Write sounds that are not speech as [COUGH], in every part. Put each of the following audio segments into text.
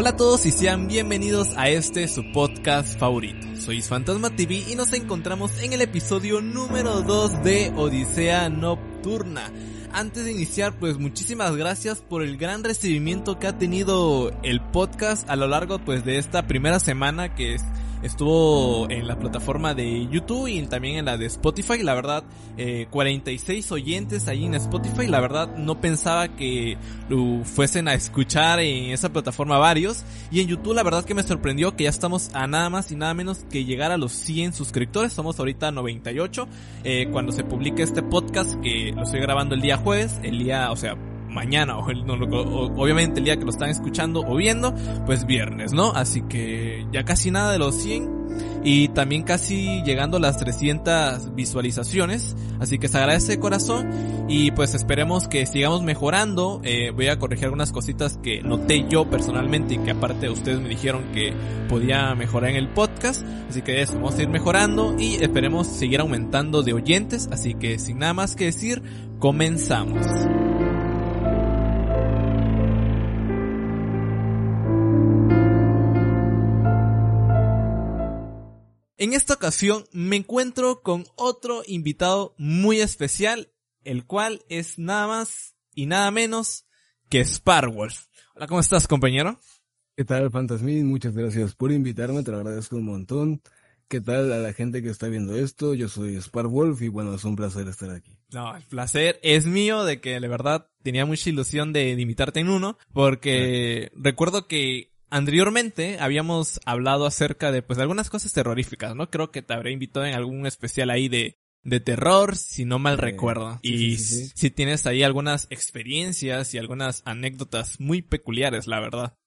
Hola a todos y sean bienvenidos a este su podcast favorito. Soy Fantasma TV y nos encontramos en el episodio número 2 de Odisea Nocturna. Antes de iniciar, pues muchísimas gracias por el gran recibimiento que ha tenido el podcast a lo largo pues de esta primera semana que es Estuvo en la plataforma de YouTube y también en la de Spotify. La verdad, eh, 46 oyentes ahí en Spotify. La verdad, no pensaba que lo fuesen a escuchar en esa plataforma varios. Y en YouTube, la verdad que me sorprendió que ya estamos a nada más y nada menos que llegar a los 100 suscriptores. Somos ahorita 98. Eh, cuando se publique este podcast, que lo estoy grabando el día jueves, el día, o sea, mañana o, obviamente el día que lo están escuchando o viendo, pues viernes, ¿no? Así que ya casi nada de los 100 y también casi llegando a las 300 visualizaciones, así que se agradece de corazón y pues esperemos que sigamos mejorando, eh, voy a corregir algunas cositas que noté yo personalmente y que aparte ustedes me dijeron que podía mejorar en el podcast, así que eso, vamos a ir mejorando y esperemos seguir aumentando de oyentes, así que sin nada más que decir, comenzamos. En esta ocasión me encuentro con otro invitado muy especial, el cual es nada más y nada menos que Sparwolf. Hola, ¿cómo estás, compañero? ¿Qué tal, Fantasmin? Muchas gracias por invitarme, te lo agradezco un montón. ¿Qué tal a la gente que está viendo esto? Yo soy Sparwolf y bueno, es un placer estar aquí. No, el placer es mío de que de verdad tenía mucha ilusión de, invitarte en uno, porque recuerdo que Anteriormente habíamos hablado acerca de pues algunas cosas terroríficas, ¿no? Creo que te habré invitado en algún especial ahí de, de terror, si no mal recuerdo. y si tienes ahí algunas experiencias y algunas anécdotas muy peculiares, la verdad.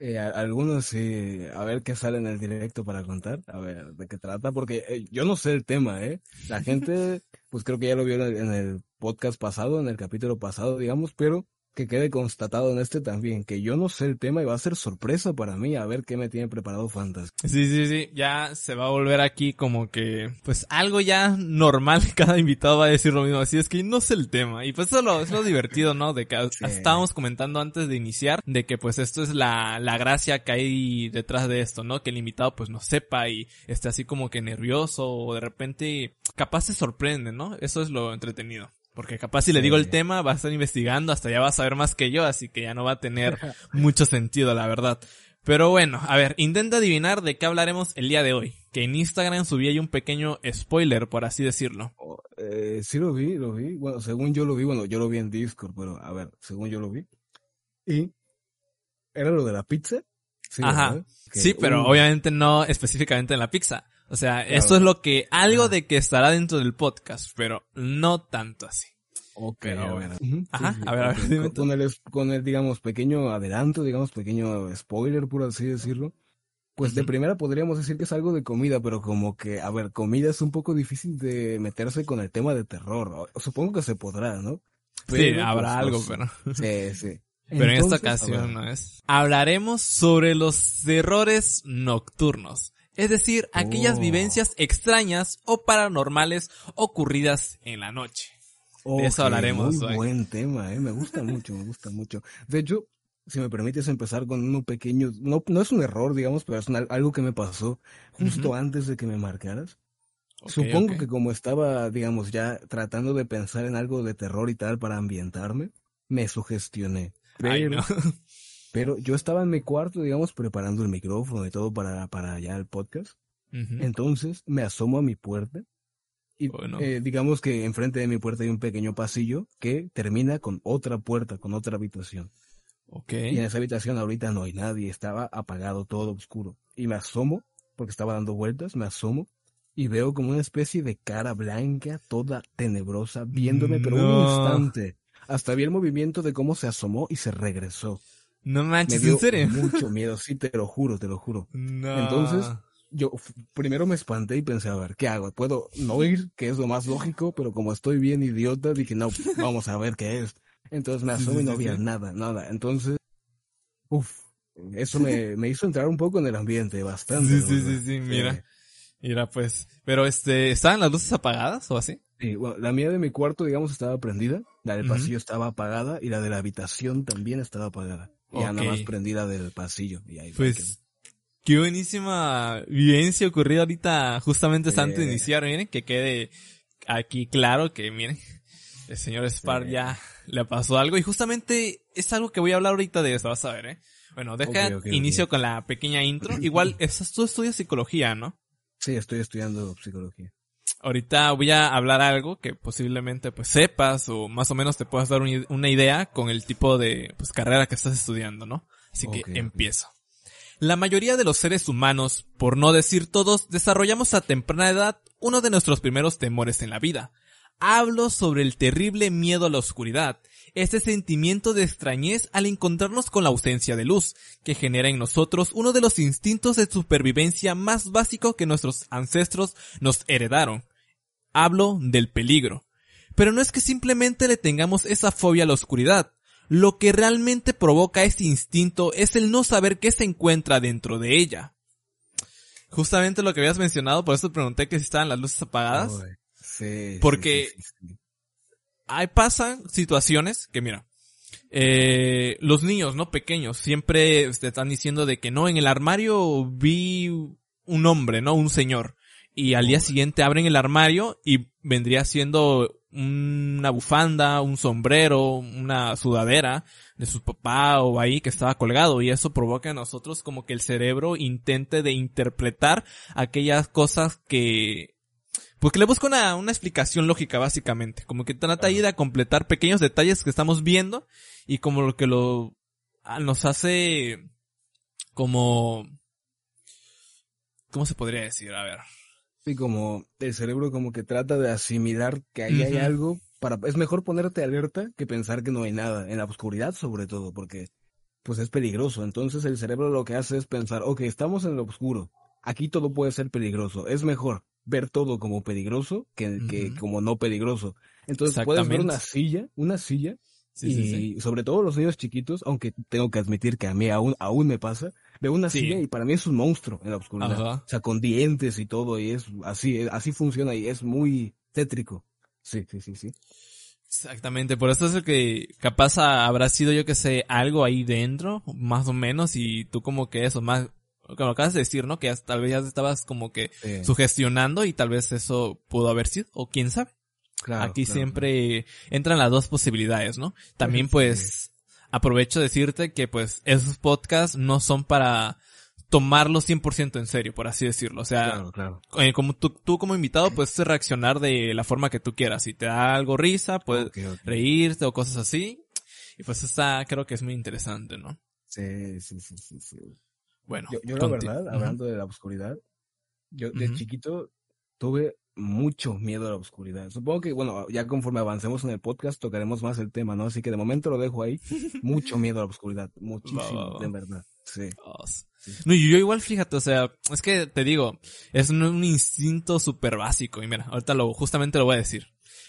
Eh, algunos sí, a ver qué sale en el directo para contar, a ver de qué trata, porque eh, yo no sé el tema, ¿eh? La gente, [LAUGHS] pues creo que ya lo vio en el podcast pasado, en el capítulo pasado, digamos, pero que quede constatado en este también, que yo no sé el tema y va a ser sorpresa para mí a ver qué me tiene preparado Fantasy. Sí, sí, sí, ya se va a volver aquí como que, pues algo ya normal, cada invitado va a decir lo mismo, así es que no sé el tema. Y pues eso es lo, divertido, ¿no? De que [LAUGHS] estábamos comentando antes de iniciar, de que pues esto es la, la gracia que hay detrás de esto, ¿no? Que el invitado pues no sepa y esté así como que nervioso o de repente capaz se sorprende, ¿no? Eso es lo entretenido. Porque capaz si le digo el tema, va a estar investigando, hasta ya va a saber más que yo, así que ya no va a tener [LAUGHS] mucho sentido, la verdad. Pero bueno, a ver, intenta adivinar de qué hablaremos el día de hoy. Que en Instagram subí ahí un pequeño spoiler, por así decirlo. Oh, eh, sí lo vi, lo vi. Bueno, según yo lo vi, bueno, yo lo vi en Discord, pero a ver, según yo lo vi. Y era lo de la pizza. Sí, Ajá. sí, pero obviamente no específicamente en la pizza. O sea, esto es lo que, algo de que estará dentro del podcast, pero no tanto así. Ok, a ver. Ajá, a ver, a ver. Con, el, con el, digamos, pequeño adelanto, digamos, pequeño spoiler, por así decirlo. Pues de primera podríamos decir que es algo de comida, pero como que, a ver, comida es un poco difícil de meterse con el tema de terror. Supongo que se podrá, ¿no? sí, habrá pues, algo, pero. Sí, sí. [LAUGHS] Pero en esta ocasión no es. Hablaremos sobre los errores nocturnos es decir, aquellas oh. vivencias extrañas o paranormales ocurridas en la noche. de eso hablaremos muy buen tema, eh, me gusta mucho, me gusta mucho. De hecho, si me permites empezar con uno pequeño, no, no es un error, digamos, pero es algo que me pasó justo antes de que me marcaras. Supongo que como estaba, digamos, ya tratando de pensar en algo de terror y tal para ambientarme, me sugestioné. Pero, Pero yo estaba en mi cuarto, digamos, preparando el micrófono y todo para, para ya el podcast. Entonces me asomo a mi puerta y eh, digamos que enfrente de mi puerta hay un pequeño pasillo que termina con otra puerta, con otra habitación. Okay. Y en esa habitación ahorita no hay nadie, estaba apagado, todo oscuro. Y me asomo, porque estaba dando vueltas, me asomo y veo como una especie de cara blanca, toda tenebrosa, viéndome, pero un instante. Hasta vi el movimiento de cómo se asomó y se regresó. No manches, ¿en serio? Mucho [LAUGHS] miedo, sí, te lo juro, te lo juro. Entonces, yo primero me espanté y pensé, a ver, ¿qué hago? ¿Puedo no ir? Que es lo más lógico, pero como estoy bien idiota, dije, no, vamos a ver qué es. Entonces me asomé y no había nada, nada. Entonces, uff, eso me, [LAUGHS] me hizo entrar un poco en el ambiente, bastante. Sí, sí, sí, sí, mira. Mira, pues, pero este, ¿estaban las luces apagadas o así? Sí, bueno, la mía de mi cuarto, digamos, estaba prendida, la del pasillo estaba apagada y la de la habitación también estaba apagada. Y nada más prendida del pasillo. Y ahí pues, qué buenísima vivencia ocurrida ahorita, justamente antes de iniciar, miren, que quede aquí claro que, miren, el señor Spar ya le pasó algo y justamente es algo que voy a hablar ahorita de eso, vas a ver, eh. Bueno, deja inicio con la pequeña intro. Igual, [CLEARS THROAT] tú estudias psicología, ¿no? Sí, estoy estudiando psicología. Ahorita voy a hablar algo que posiblemente pues sepas o más o menos te puedas dar una idea con el tipo de pues, carrera que estás estudiando, ¿no? Así que empiezo. La mayoría de los seres humanos, por no decir todos, desarrollamos a temprana edad uno de nuestros primeros temores en la vida. Hablo sobre el terrible miedo a la oscuridad, ese sentimiento de extrañez al encontrarnos con la ausencia de luz, que genera en nosotros uno de los instintos de supervivencia más básicos que nuestros ancestros nos heredaron. Hablo del peligro. Pero no es que simplemente le tengamos esa fobia a la oscuridad. Lo que realmente provoca ese instinto es el no saber qué se encuentra dentro de ella. Justamente lo que habías mencionado, por eso pregunté que si estaban las luces apagadas. sí, porque hay pasan situaciones que mira, eh, los niños, ¿no? Pequeños, siempre te están diciendo de que no, en el armario vi un hombre, ¿no? Un señor. Y al día siguiente abren el armario y vendría siendo una bufanda, un sombrero, una sudadera de su papá o ahí que estaba colgado y eso provoca a nosotros como que el cerebro intente de interpretar aquellas cosas que porque le busco una, una explicación lógica, básicamente. Como que trata ahí de completar pequeños detalles que estamos viendo y como lo que lo ah, nos hace como... ¿Cómo se podría decir? A ver. Sí, como el cerebro como que trata de asimilar que ahí hay algo para... Es mejor ponerte alerta que pensar que no hay nada, en la oscuridad sobre todo, porque pues es peligroso. Entonces el cerebro lo que hace es pensar, ok, estamos en lo oscuro, aquí todo puede ser peligroso, es mejor ver todo como peligroso que, que como no peligroso. Entonces puedes ver una silla, una silla, y sobre todo los niños chiquitos, aunque tengo que admitir que a mí aún, aún me pasa, veo una silla y para mí es un monstruo en la oscuridad. O sea, con dientes y todo, y es así, así funciona y es muy tétrico. Sí, sí, sí, sí. Exactamente, por eso es que capaz habrá sido yo que sé algo ahí dentro, más o menos, y tú como que eso, más como acabas de decir, ¿no? Que tal vez ya estabas como que sugestionando y tal vez eso pudo haber sido, o quién sabe. Aquí siempre entran las dos posibilidades, ¿no? También pues aprovecho decirte que pues esos podcasts no son para tomarlos 100% en serio, por así decirlo. O sea, eh, como tú, tú, como invitado puedes reaccionar de la forma que tú quieras. Si te da algo risa, puedes reírte o cosas así. Y pues está, creo que es muy interesante, ¿no? Sí, sí, sí, sí. sí. Bueno, yo, la verdad, hablando de la oscuridad, yo de chiquito tuve mucho miedo a la oscuridad. Supongo que, bueno, ya conforme avancemos en el podcast tocaremos más el tema, ¿no? Así que de momento lo dejo ahí. [LAUGHS] Mucho miedo a la oscuridad, muchísimo, de verdad. Sí. No, yo igual fíjate, o sea, es que te digo, es un, instinto súper básico y mira, ahorita lo, justamente lo voy a decir.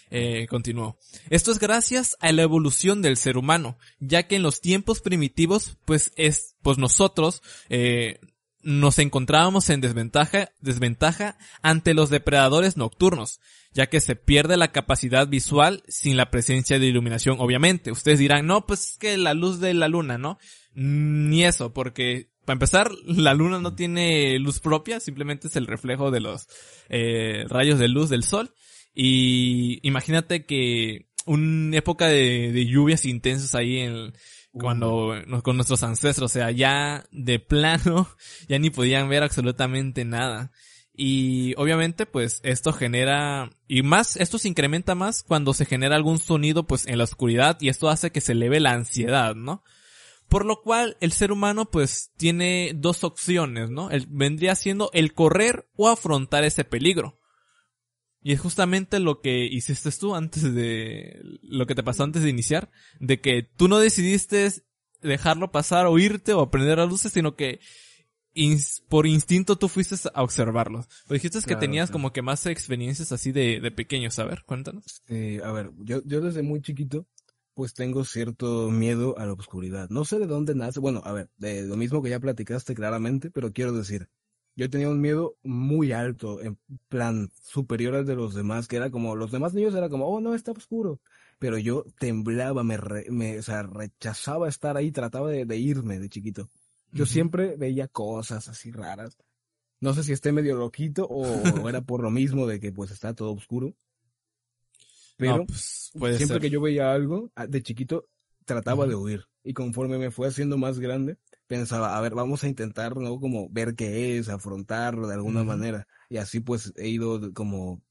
Eh, continuó. Esto es gracias a la evolución del ser humano, ya que en los tiempos primitivos, pues es, pues nosotros, eh, nos encontrábamos en desventaja, desventaja ante los depredadores nocturnos, ya que se pierde la capacidad visual sin la presencia de iluminación, obviamente. Ustedes dirán, no, pues es que la luz de la luna, ¿no? Ni eso, porque para empezar, la luna no tiene luz propia, simplemente es el reflejo de los eh, rayos de luz del sol. Y imagínate que una época de, lluvias intensas ahí en, cuando con nuestros ancestros, o sea, ya de plano, [LAUGHS] ya ni podían ver absolutamente nada. Y obviamente, pues, esto genera, y más, esto se incrementa más cuando se genera algún sonido, pues, en la oscuridad, y esto hace que se eleve la ansiedad, ¿no? Por lo cual, el ser humano, pues, tiene dos opciones, ¿no? vendría siendo el correr o afrontar ese peligro. Y es justamente lo que hiciste tú antes de, lo que te pasó antes de iniciar, de que tú no decidiste dejarlo pasar o irte o aprender a luces, sino que por instinto tú fuiste a observarlos. Pues dijiste que tenías como que más experiencias así de, de pequeños. A ver, cuéntanos. a ver, yo, yo desde muy chiquito, pues tengo cierto miedo a la oscuridad. No sé de dónde nace. Bueno, a ver, de lo mismo que ya platicaste claramente, pero quiero decir, yo tenía un miedo muy alto, en plan superior al de los demás, que era como, los demás niños era como, oh no, está oscuro. pero yo temblaba, me, me o sea, rechazaba estar ahí, trataba de, irme de chiquito. Yo siempre veía cosas así raras. No sé si esté medio loquito o, era por lo mismo de que pues está todo oscuro. Pero pues, siempre que yo veía algo, ah, de chiquito trataba de huir. Y conforme me fue haciendo más grande, pensaba, a ver, vamos a intentar, ¿no? Como ver qué es, afrontarlo de alguna manera. Y así pues he ido como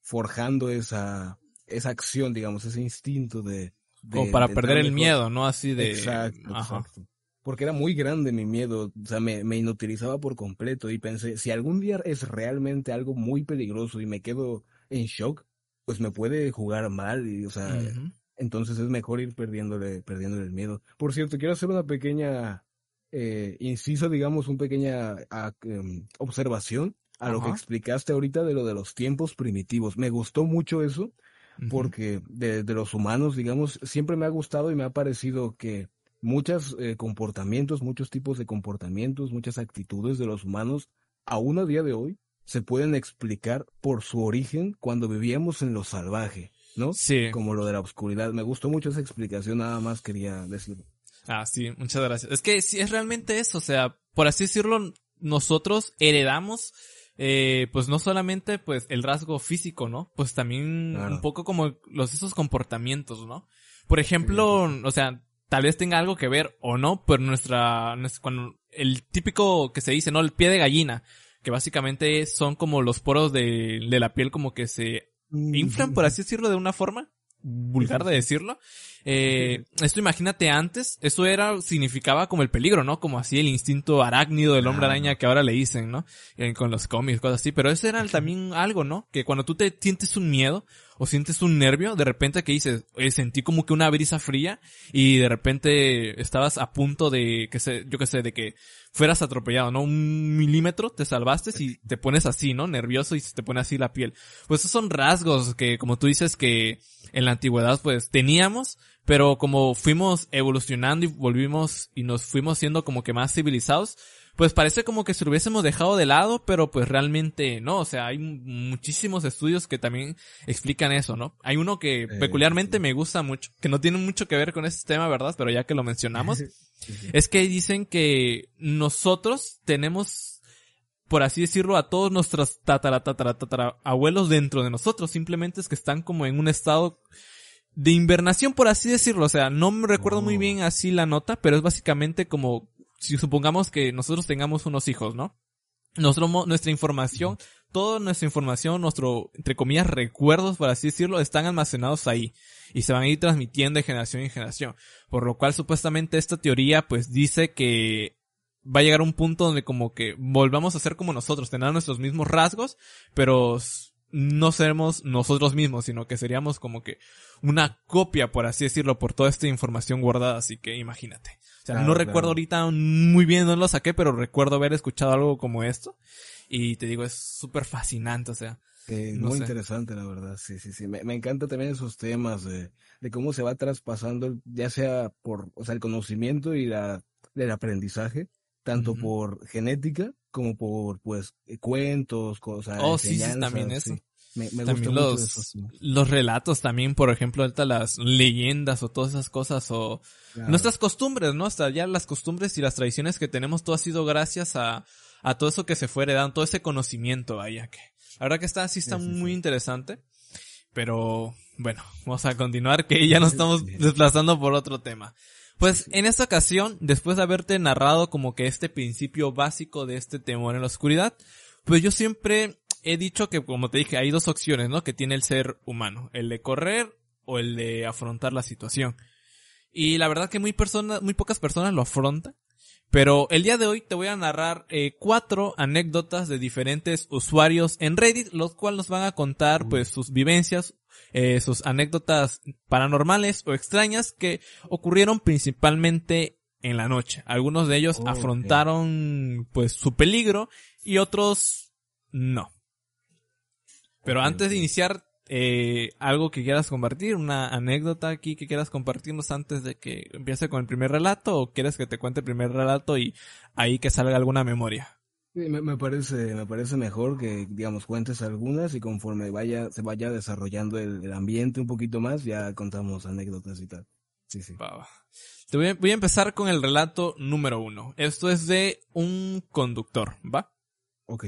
forjando esa, esa acción, digamos, ese instinto de... como para perder el miedo, ¿no? Así de... Exacto, exacto. Porque era muy grande mi miedo, o sea, me, me inutilizaba por completo y pensé, si algún día es realmente algo muy peligroso y me quedo en shock, pues me puede jugar mal y, o sea, entonces es mejor ir perdiéndole, perdiéndole el miedo. Por cierto, quiero hacer una pequeña eh, inciso, digamos, una pequeña em, observación a lo que explicaste ahorita de lo de los tiempos primitivos. Me gustó mucho eso porque de, los humanos, digamos, siempre me ha gustado y me ha parecido que muchos eh, comportamientos, muchos tipos de comportamientos, muchas actitudes de los humanos, aún a día de hoy, se pueden explicar por su origen cuando vivíamos en lo salvaje, ¿no? Sí. Como lo de la oscuridad. Me gustó mucho esa explicación, nada más quería decirlo. Ah, sí, muchas gracias. Es que sí, es realmente eso, o sea, por así decirlo, nosotros heredamos eh, pues no solamente pues el rasgo físico, ¿no? Pues también un poco como los esos comportamientos, ¿no? Por ejemplo, o sea, tal vez tenga algo que ver o no, pero nuestra, cuando el típico que se dice, ¿no? El pie de gallina, que básicamente son como los poros de, de la piel como que se inflan, por así decirlo, de una forma vulgar de decirlo. Eh, esto imagínate antes, eso era, significaba como el peligro, ¿no? Como así el instinto arácnido del hombre araña que ahora le dicen, ¿no? Eh, con los cómics, cosas así. Pero eso era también algo, ¿no? Que cuando tú te sientes un miedo o sientes un nervio, de repente que dices, sentí como que una brisa fría y de repente estabas a punto de, que sé, yo qué sé, de que fueras atropellado, ¿no? Un milímetro, te salvaste y te pones así, ¿no? Nervioso y se te pone así la piel. Pues esos son rasgos que, como tú dices, que en la antigüedad pues teníamos, pero como fuimos evolucionando y volvimos y nos fuimos siendo como que más civilizados, pues parece como que se lo hubiésemos dejado de lado, pero pues realmente no, o sea, hay muchísimos estudios que también explican eso, ¿no? Hay uno que peculiarmente me gusta mucho, que no tiene mucho que ver con este tema, ¿verdad? Pero ya que lo mencionamos, [LAUGHS] es que dicen que nosotros tenemos por así decirlo, a todos nuestros tatara, tatara, tatara, abuelos dentro de nosotros. Simplemente es que están como en un estado de invernación, por así decirlo. O sea, no me recuerdo muy oh. bien así la nota, pero es básicamente como si supongamos que nosotros tengamos unos hijos, ¿no? Nuestra información, toda nuestra información, nuestro, entre comillas, recuerdos, por así decirlo, están almacenados ahí y se van a ir transmitiendo de generación en generación. Por lo cual, supuestamente, esta teoría, pues, dice que va a llegar un punto donde como que volvamos a ser como nosotros, tener nuestros mismos rasgos, pero no seremos nosotros mismos, sino que seríamos como que una copia, por así decirlo, por toda esta información guardada, así que imagínate. O sea, no recuerdo ahorita muy bien dónde lo saqué, pero recuerdo haber escuchado algo como esto. Y te digo, es súper fascinante, o sea. muy interesante, la verdad. Sí, sí, sí. Me, me encanta también esos temas de, de, cómo se va traspasando, ya sea por, o sea, el conocimiento y la, el aprendizaje, tanto por genética como por, pues, cuentos, cosas. Oh, sí, sí, también eso. Me, también los, los relatos también, por ejemplo, ahorita las leyendas o todas esas cosas o nuestras costumbres, ¿no? Hasta ya las costumbres y las tradiciones que tenemos, todo ha sido gracias a, a todo eso que se fue heredando, todo ese conocimiento, vaya que. La verdad que está, sí está muy interesante. Pero, bueno, vamos a continuar que ya nos estamos desplazando por otro tema. Pues en esta ocasión, después de haberte narrado como que este principio básico de este temor en la oscuridad, pues yo siempre he dicho que, como te dije, hay dos opciones, ¿no? Que tiene el ser humano. El de correr o el de afrontar la situación. Y la verdad que muy personas, muy pocas personas lo afrontan. Pero el día de hoy te voy a narrar eh, cuatro anécdotas de diferentes usuarios en Reddit, los cuales nos van a contar pues sus vivencias, eh, sus anécdotas paranormales o extrañas que ocurrieron principalmente en la noche. Algunos de ellos afrontaron pues su peligro y otros no. Pero antes de iniciar, eh, algo que quieras compartir, una anécdota aquí que quieras compartirnos antes de que empiece con el primer relato o quieres que te cuente el primer relato y ahí que salga alguna memoria. me, parece, me parece mejor que, digamos, cuentes algunas y conforme vaya, se vaya desarrollando el, ambiente un poquito más, ya contamos anécdotas y tal. Sí, sí. Te voy a, voy a empezar con el relato número uno. Esto es de un conductor, ¿va? Ok.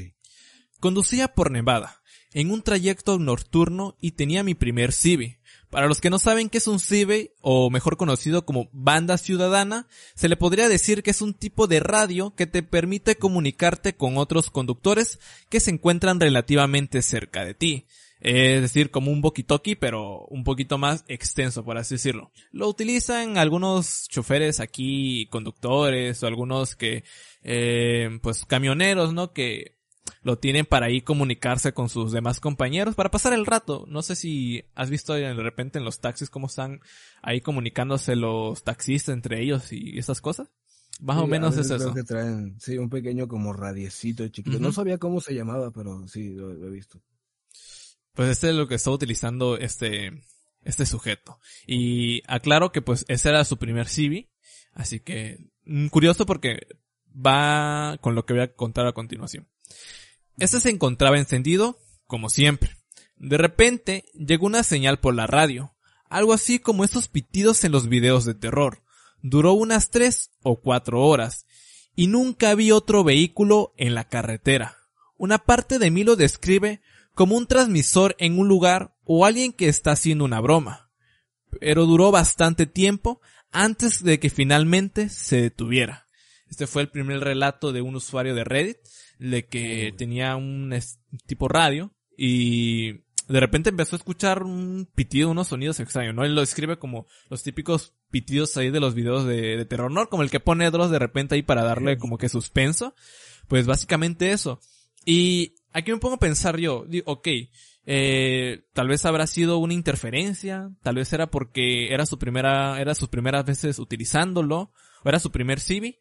Conducía por Nevada, en un trayecto nocturno y tenía mi primer Civi. Para los que no saben qué es un CIBE, o mejor conocido como banda ciudadana, se le podría decir que es un tipo de radio que te permite comunicarte con otros conductores que se encuentran relativamente cerca de ti. Es decir, como un walkie pero un poquito más extenso, por así decirlo. Lo utilizan algunos choferes aquí, conductores, o algunos que, eh, pues camioneros, ¿no? Que lo tienen para ahí comunicarse con sus demás compañeros, para pasar el rato. No sé si has visto de repente en los taxis cómo están ahí comunicándose los taxistas entre ellos y esas cosas. Más o menos es eso. que traen, sí, un pequeño como radiecito chiquito. No sabía cómo se llamaba, pero sí, lo, he visto. Pues este es lo que está utilizando este, este sujeto. Y aclaro que pues ese era su primer CV. Así que, mm, curioso porque va con lo que voy a contar a continuación. Este se encontraba encendido, como siempre. De repente llegó una señal por la radio, algo así como esos pitidos en los videos de terror. Duró unas tres o cuatro horas, y nunca vi otro vehículo en la carretera. Una parte de mí lo describe como un transmisor en un lugar o alguien que está haciendo una broma. Pero duró bastante tiempo antes de que finalmente se detuviera. Este fue el primer relato de un usuario de Reddit de que tenía un tipo radio y de repente empezó a escuchar un pitido, unos sonidos extraños, ¿no? Él lo describe como los típicos pitidos ahí de los videos de, terror, ¿no? Como el que pone Dross de repente ahí para darle como que suspenso. Pues básicamente eso. Y aquí me pongo a pensar yo, digo, ok, eh, tal vez habrá sido una interferencia, tal vez era porque era su primera, era sus primeras veces utilizándolo, o era su primer Civi,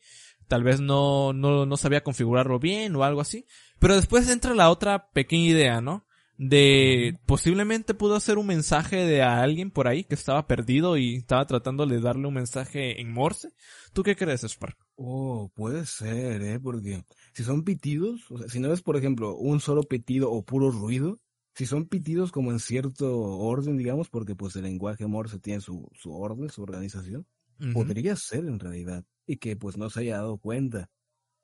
tal vez no, no, no sabía configurarlo bien o algo así. Pero después entra la otra pequeña idea, ¿no? De posiblemente pudo ser un mensaje de alguien por ahí que estaba perdido y estaba tratando de darle un mensaje en Morse. ¿Tú qué crees, Spark? Oh, puede ser, ¿eh? Porque si son pitidos, o sea, si no es, por ejemplo, un solo pitido o puro ruido, si son pitidos como en cierto orden, digamos, porque pues el lenguaje Morse tiene su, su orden, su organización, podría ser en realidad y que pues no se haya dado cuenta.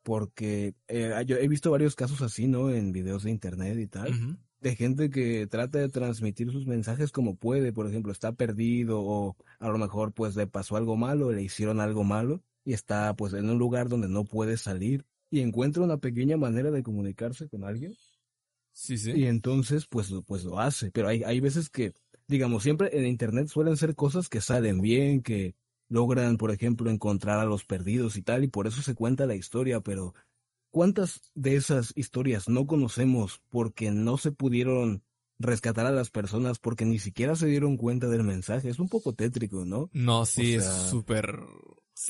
Porque eh, yo he visto varios casos así, ¿no? En videos de internet y tal. De gente que trata de transmitir sus mensajes como puede. Por ejemplo, está perdido o a lo mejor pues le pasó algo malo, le hicieron algo malo y está pues en un lugar donde no puede salir y encuentra una pequeña manera de comunicarse con alguien. Sí, sí. Y entonces pues, pues lo hace. Pero hay, hay veces que, digamos, siempre en internet suelen ser cosas que salen bien, que logran, por ejemplo, encontrar a los perdidos y tal, y por eso se cuenta la historia, pero ¿cuántas de esas historias no conocemos porque no se pudieron rescatar a las personas porque ni siquiera se dieron cuenta del mensaje? Es un poco tétrico, ¿no? No, sí, es súper...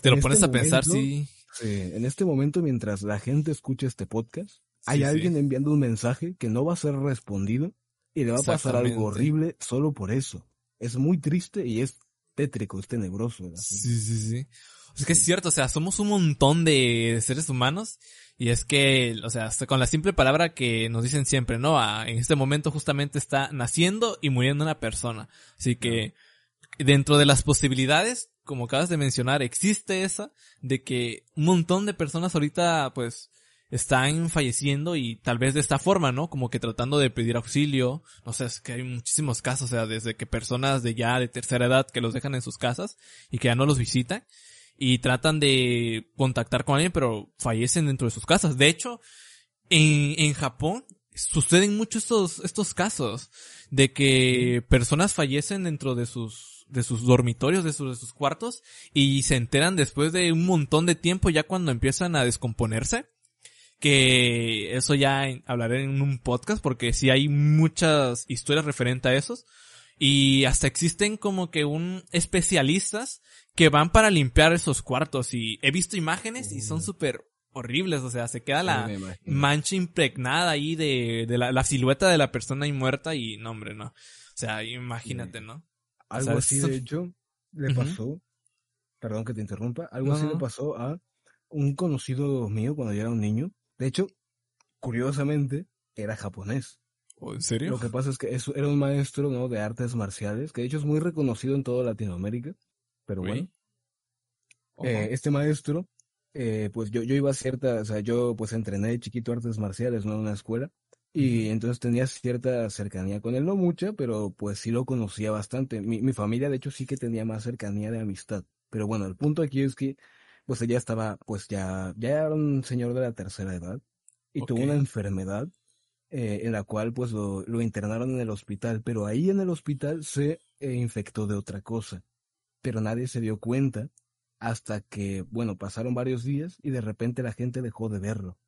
te lo este pones a pensar, sí. Sí, en este momento, mientras la gente escucha este podcast, hay alguien enviando un mensaje que no va a ser respondido y le va a pasar algo horrible solo por eso. Es muy triste y es tétrico, es tenebroso. Sí, sí, sí. Es que es cierto, o sea, somos un montón de seres humanos y es que, o sea, con la simple palabra que nos dicen siempre, ¿no? en este momento justamente está naciendo y muriendo una persona. Así que dentro de las posibilidades, como acabas de mencionar, existe esa de que un montón de personas ahorita, pues, están falleciendo y tal vez de esta forma, ¿no? Como que tratando de pedir auxilio. No sé, es que hay muchísimos casos, o sea, desde que personas de ya de tercera edad que los dejan en sus casas y que ya no los visitan y tratan de contactar con alguien pero fallecen dentro de sus casas. De hecho, en, en Japón suceden muchos estos, estos casos de que personas fallecen dentro de sus de sus dormitorios, de sus, de sus cuartos, y se enteran después de un montón de tiempo ya cuando empiezan a descomponerse que eso ya hablaré en un podcast porque sí hay muchas historias referentes a esos y hasta existen como que un especialistas que van para limpiar esos cuartos y he visto imágenes y son súper horribles, o sea, se queda la mancha impregnada ahí de, de la, silueta de la persona ahí muerta y no, hombre, no. O sea, imagínate, ¿no? Algo así, de hecho, le pasó, perdón que te interrumpa, algo así le pasó a un conocido mío cuando yo era un niño, de hecho, curiosamente, era japonés. ¿Oh, ¿En serio? Lo que pasa es que eso era un maestro, ¿no? De artes marciales, que de hecho es muy reconocido en toda Latinoamérica. Pero bueno. Eh, este maestro, eh, pues yo, yo iba a cierta, o sea, yo pues entrené de chiquito artes marciales, ¿no? En una escuela. Y entonces tenía cierta cercanía con él, no mucha, pero pues sí lo conocía bastante. Mi, mi familia, de hecho, sí que tenía más cercanía de amistad. Pero bueno, el punto aquí es que, pues ella estaba, pues ya, ya era un señor de la tercera edad y tuvo una enfermedad eh, en la cual pues lo, lo, internaron en el hospital, pero ahí en el hospital se eh, infectó de otra cosa, pero nadie se dio cuenta hasta que, bueno, pasaron varios días y de repente la gente dejó de verlo.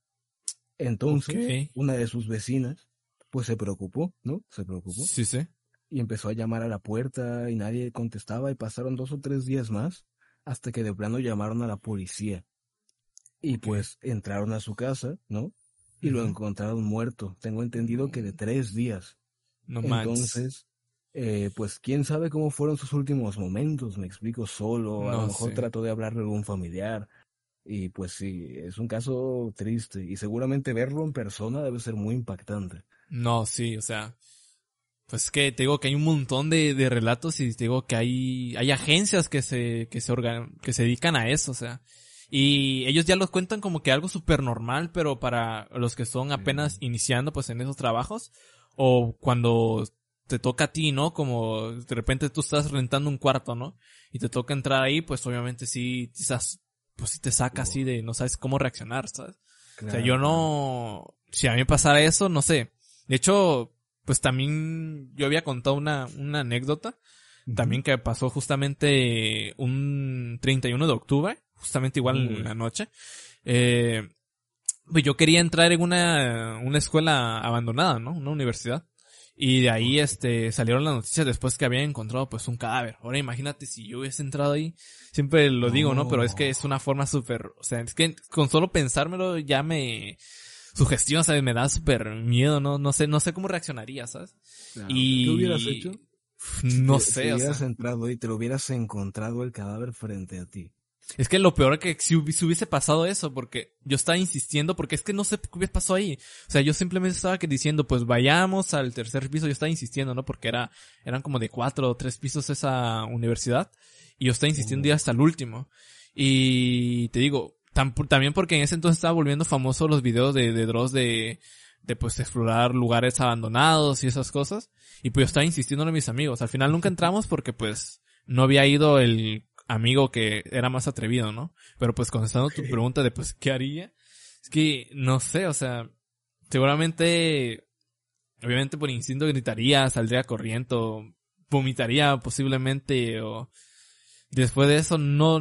Entonces, una de sus vecinas, pues se preocupó, ¿no? Se preocupó. Sí, sí. Y empezó a llamar a la puerta y nadie contestaba y pasaron dos o tres días más hasta que de plano llamaron a la policía. Y pues entraron a su casa, ¿no? Y lo encontraron muerto. Tengo entendido que de tres días. No Entonces, eh, pues quién sabe cómo fueron sus últimos momentos, me explico solo, a lo mejor trató de hablar de algún familiar, y pues sí, es un caso triste y seguramente verlo en persona debe ser muy impactante. No, sí, o sea, pues que te digo que hay un montón de, de relatos y te digo que hay, hay agencias que se, que se organ, que se dedican a eso, o sea, y ellos ya los cuentan como que algo súper normal, pero para los que son apenas iniciando pues en esos trabajos, o cuando te toca a ti, ¿no? Como de repente tú estás rentando un cuarto, ¿no? Y te toca entrar ahí, pues obviamente sí, quizás pues si te saca así de no sabes cómo reaccionar, ¿sabes? o sea, yo no, si a mí me pasara eso, no sé. De hecho, pues también yo había contado una, una anécdota, también que pasó justamente un 31 de octubre, justamente igual en la noche. Eh, pues yo quería entrar en una, una escuela abandonada, ¿no? Una universidad. Y de ahí, este, salieron las noticias después que habían encontrado, pues, un cadáver. Ahora imagínate si yo hubiese entrado ahí. Siempre lo digo, ¿no? Pero es que es una forma súper, o sea, es que con solo pensármelo ya me, sugestión, ¿sabes? Me da súper miedo, ¿no? No sé, no sé cómo reaccionaría, ¿sabes? y... ¿Qué hubieras hecho? No sé, si hubieras entrado y te lo hubieras encontrado el cadáver frente a ti. Es que lo peor es que si hubiese pasado eso, porque yo estaba insistiendo, porque es que no sé qué hubiese pasado ahí. O sea, yo simplemente estaba que diciendo, pues vayamos al tercer piso, yo estaba insistiendo, ¿no? Porque era, eran como de cuatro o tres pisos esa universidad, y yo estaba insistiendo ya hasta el último. Y te digo, también porque en ese entonces estaba volviendo famoso los videos de, de Dross de, de pues explorar lugares abandonados y esas cosas. Y pues yo estaba insistiendo a mis amigos. Al final nunca entramos porque pues no había ido el amigo que era más atrevido, ¿no? Pero pues contestando tu pregunta de pues qué haría, es que no sé, o sea, seguramente, obviamente por instinto gritaría, saldría corriendo, vomitaría posiblemente o después de eso no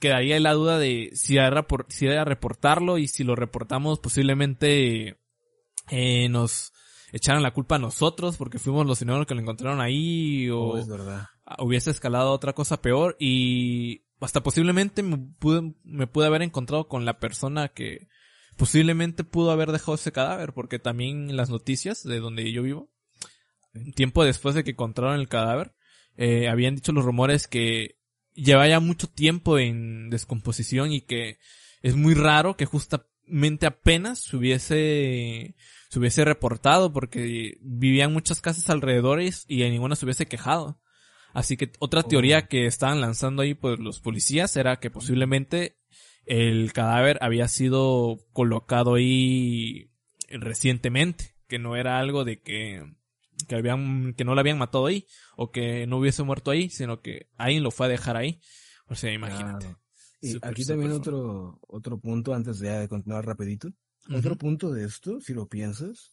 quedaría la duda de si era, si reportarlo y si lo reportamos posiblemente eh, nos echaran la culpa a nosotros porque fuimos los señores que lo encontraron ahí o oh, es verdad. hubiese escalado otra cosa peor y hasta posiblemente me pude, me pude haber encontrado con la persona que posiblemente pudo haber dejado ese cadáver, porque también las noticias de donde yo vivo, tiempo después de que encontraron el cadáver, eh, habían dicho los rumores que lleva ya mucho tiempo en descomposición y que es muy raro que justamente apenas se hubiese, se hubiese reportado porque vivían muchas casas alrededores y en ninguna se hubiese quejado. Así que otra teoría que estaban lanzando ahí pues los policías era que posiblemente el cadáver había sido colocado ahí recientemente, que no era algo de que que habían que no lo habían matado ahí o que no hubiese muerto ahí, sino que alguien lo fue a dejar ahí. O sea, imagínate. Y aquí también otro otro punto antes de continuar rapidito. Otro punto de esto, si lo piensas,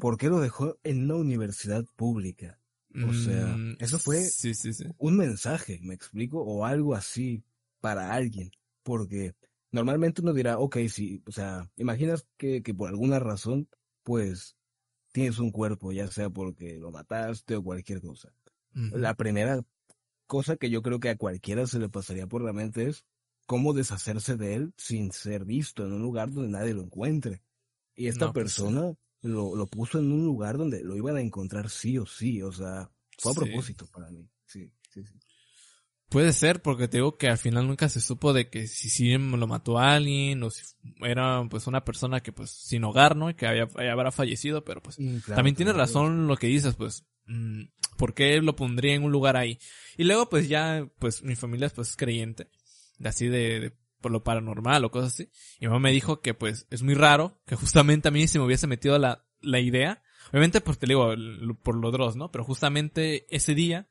¿por qué lo dejó en una universidad pública? O sea, mm, eso fue un mensaje, me explico, o algo así para alguien. Porque normalmente uno dirá, ok, sí, o sea, imaginas que, que por alguna razón, pues, tienes un cuerpo, ya sea porque lo mataste o cualquier cosa. La primera cosa que yo creo que a cualquiera se le pasaría por la mente es cómo deshacerse de él sin ser visto en un lugar donde nadie lo encuentre. Y esta pues persona lo, lo puso en un lugar donde lo iban a encontrar sí o sí, o sea, fue a propósito para mí, sí, sí, sí. Puede ser, porque te digo que al final nunca se supo de que si sí lo mató a alguien o si era pues una persona que pues sin hogar, ¿no? Y que había, habrá fallecido, pero pues también tiene razón lo que dices, pues, mm, ¿por qué lo pondría en un lugar ahí? Y luego pues ya, pues mi familia pues es creyente, así de, por lo paranormal o cosas así. Y mi mamá me dijo que pues es muy raro, que justamente a mí se me hubiese metido la, la idea, obviamente pues te digo, por lo Dross, ¿no? Pero justamente ese día,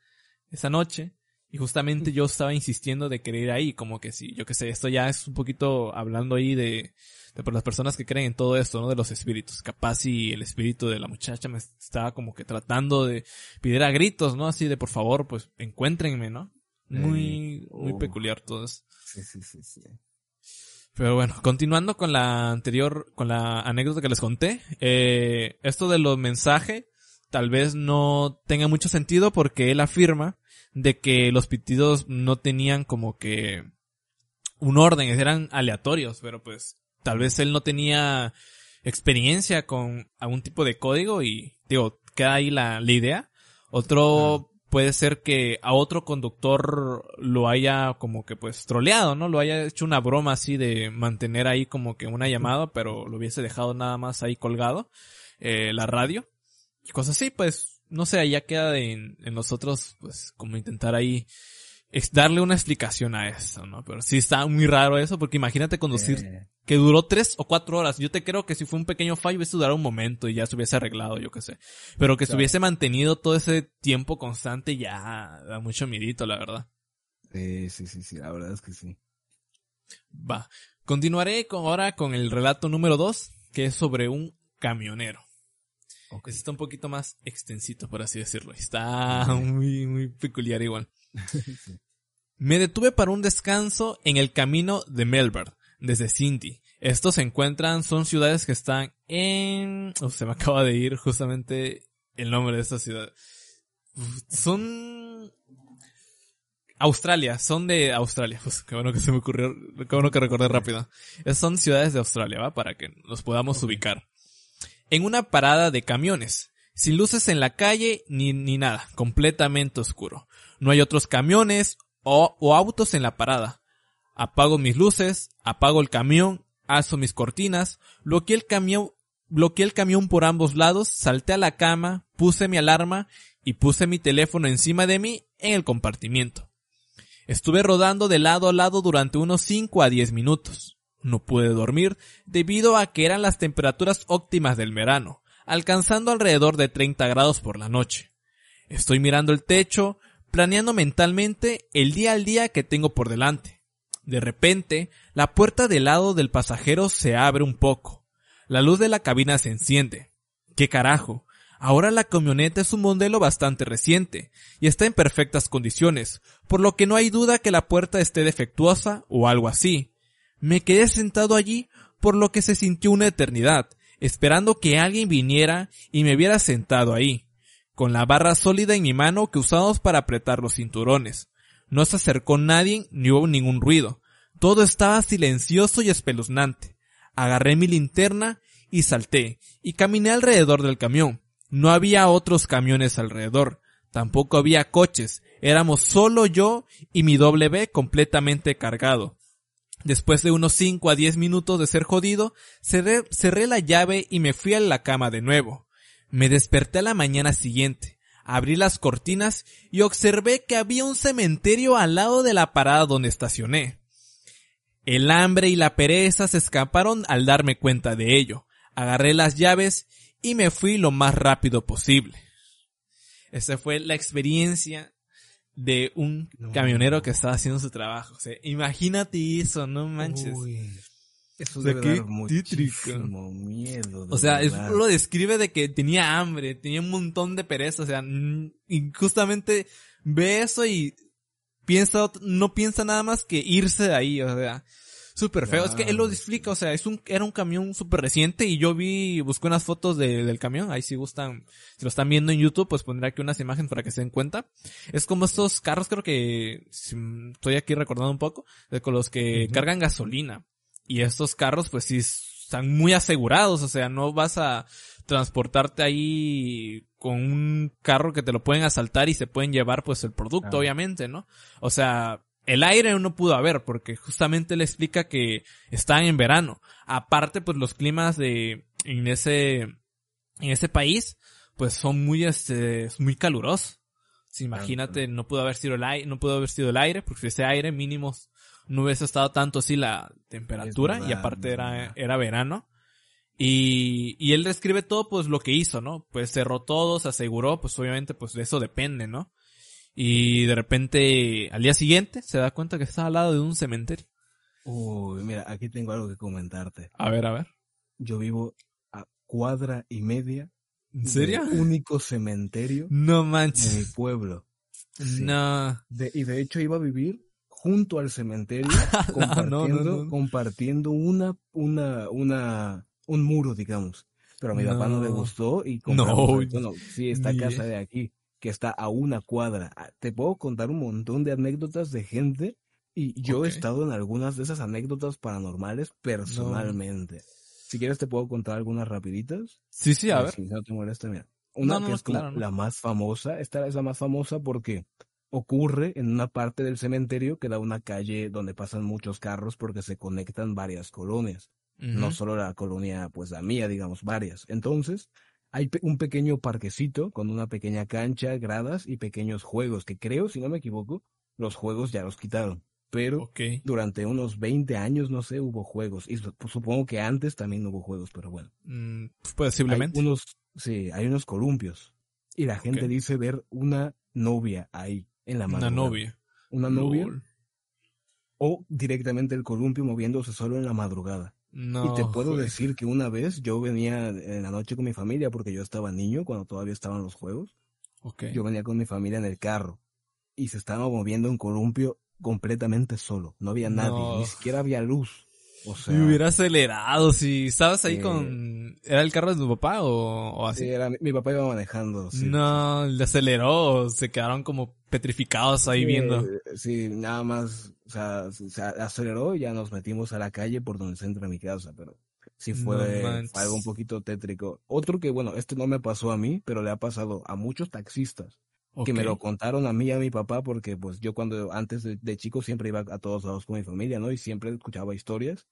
esa noche, y justamente yo estaba insistiendo de querer ir ahí, como que sí, yo qué sé, esto ya es un poquito hablando ahí de, de por las personas que creen en todo esto, ¿no? De los espíritus. Capaz si el espíritu de la muchacha me estaba como que tratando de pedir a gritos, ¿no? Así de por favor, pues encuéntrenme, ¿no? Muy, muy uh. peculiar todo eso. Sí, sí, sí, sí. Pero bueno, continuando con la anterior, con la anécdota que les conté, eh, esto de los mensajes tal vez no tenga mucho sentido porque él afirma de que los pitidos no tenían como que un orden, eran aleatorios, pero pues tal vez él no tenía experiencia con algún tipo de código y digo, queda ahí la, la idea. Otro puede ser que a otro conductor lo haya como que pues troleado, ¿no? Lo haya hecho una broma así de mantener ahí como que una llamada, pero lo hubiese dejado nada más ahí colgado, eh, la radio. Y cosas así, pues no sé, ya queda en, en nosotros, pues, como intentar ahí es darle una explicación a eso, ¿no? Pero sí está muy raro eso, porque imagínate conducir que duró tres o cuatro horas. Yo te creo que si fue un pequeño fallo hubiese durado un momento y ya se hubiese arreglado, yo qué sé. Pero que se hubiese mantenido todo ese tiempo constante ya da mucho miedito, la verdad. Sí, sí, sí, sí, la verdad es que sí. Va. Continuaré ahora con el relato número dos, que es sobre un camionero. Está un poquito más extensito, por así decirlo. Está muy, muy peculiar igual. [LAUGHS] Me detuve para un descanso en el camino de Melbourne, desde Cindy. Estos se encuentran, son ciudades que están en... se me acaba de ir justamente el nombre de esta ciudad. Son... Australia, son de Australia. [LAUGHS] Pues, qué bueno que se me ocurrió, qué bueno que recordé rápido. Son ciudades de Australia, ¿va? Para que los podamos ubicar en una parada de camiones, sin luces en la calle ni, ni nada, completamente oscuro. No hay otros camiones o, o autos en la parada. Apago mis luces, apago el camión, alzo mis cortinas, bloqueé el camión, bloqueé el camión por ambos lados, salté a la cama, puse mi alarma y puse mi teléfono encima de mí en el compartimiento. Estuve rodando de lado a lado durante unos 5 a 10 minutos. No pude dormir debido a que eran las temperaturas óptimas del verano, alcanzando alrededor de 30 grados por la noche. Estoy mirando el techo, planeando mentalmente el día al día que tengo por delante. De repente, la puerta del lado del pasajero se abre un poco. La luz de la cabina se enciende. ¿Qué carajo? Ahora la camioneta es un modelo bastante reciente y está en perfectas condiciones, por lo que no hay duda que la puerta esté defectuosa o algo así. Me quedé sentado allí por lo que se sintió una eternidad, esperando que alguien viniera y me viera sentado ahí, con la barra sólida en mi mano que usamos para apretar los cinturones. No se acercó nadie ni hubo ningún ruido. Todo estaba silencioso y espeluznante. Agarré mi linterna y salté, y caminé alrededor del camión. No había otros camiones alrededor, tampoco había coches, éramos solo yo y mi W completamente cargado. Después de unos 5 a 10 minutos de ser jodido, cerré, la llave y me fui a la cama de nuevo. Me desperté a la mañana siguiente, abrí las cortinas y observé que había un cementerio al lado de la parada donde estacioné. El hambre y la pereza se escaparon al darme cuenta de ello. Agarré las llaves y me fui lo más rápido posible. Esa fue la experiencia de un camionero que estaba haciendo su trabajo. O sea, imagínate eso, no manches. eso debe dar muchísimo miedo. O sea, lo describe de que tenía hambre, tenía un montón de pereza, o sea, y justamente ve eso y piensa, no piensa nada más que irse de ahí, o sea, súper feo. Es que él lo explica, o sea, es un, era un camión súper reciente y yo vi, busqué unas fotos de, del camión, ahí si gustan, si lo están viendo en YouTube, pues pondré aquí unas imágenes para que se den cuenta. Es como estos carros, creo que, si estoy aquí recordando un poco, de con los que cargan gasolina. Y estos carros, pues sí, están muy asegurados, o sea, no vas a transportarte ahí con un carro que te lo pueden asaltar y se pueden llevar pues el producto, obviamente, ¿no? O sea, el aire no pudo haber porque justamente le explica que están en verano. Aparte, pues los climas de en ese en ese país pues son muy este muy calurosos. imagínate, no pudo haber sido el aire, no pudo haber sido el aire porque ese aire mínimo no hubiese estado tanto así la temperatura y aparte era era verano. Y, y él describe todo pues lo que hizo, ¿no? Pues cerró todo, se aseguró, pues obviamente pues de eso depende, ¿no? Y de repente, al día siguiente, se da cuenta que está al lado de un cementerio. Uy, mira, aquí tengo algo que comentarte. A ver, a ver. Yo vivo a cuadra y media. ¿En serio? único cementerio. No manches. En mi pueblo. No. y de hecho iba a vivir junto al cementerio, [LAUGHS] compartiendo, compartiendo una, una, una, un muro, digamos. Pero a mi papá no le gustó y compramos, no, sí, esta casa de aquí que está a una cuadra. Ah, te puedo contar un montón de anécdotas de gente y yo he estado en algunas de esas anécdotas paranormales personalmente. Si quieres te puedo contar algunas rapiditas. Sí, sí, a ver. Si no te molesta, mira. Una que es la más famosa, esta es la más famosa porque ocurre en una parte del cementerio que da una calle donde pasan muchos carros porque se conectan varias colonias. No solo la colonia, pues la mía, digamos, varias. Entonces, hay un pequeño parquecito con una pequeña cancha, gradas y pequeños juegos, que creo, si no me equivoco, los juegos ya los quitaron. Pero durante unos 20 años, no sé, hubo juegos. Y pues, supongo que antes también hubo juegos, pero bueno. Mm, posiblemente. Hay unos, sí, hay unos columpios. Y la gente dice ver una novia ahí, en la mano. Una novia. Una novia. O directamente el columpio moviéndose solo en la madrugada y te puedo decir que una vez yo venía en la noche con mi familia porque yo estaba niño cuando todavía estaban los juegos. Yo venía con mi familia en el carro y se estaba moviendo un columpio completamente solo. No había nadie, ni siquiera había luz. O sea, me hubiera acelerado si estabas ahí con... ¿Era el carro de tu papá o, así? Sí, era, mi, papá iba manejando. no, le aceleró, se quedaron como petrificados ahí viendo. Sí, nada más, o sea, se aceleró y ya nos metimos a la calle por donde se entra mi casa, pero sí fue, algo un poquito tétrico. Otro que, bueno, este no me pasó a mí, pero le ha pasado a muchos taxistas. Que me lo contaron a mí y a mi papá porque pues yo cuando antes de, chico siempre iba a todos lados con mi familia, ¿no? Y siempre escuchaba historias.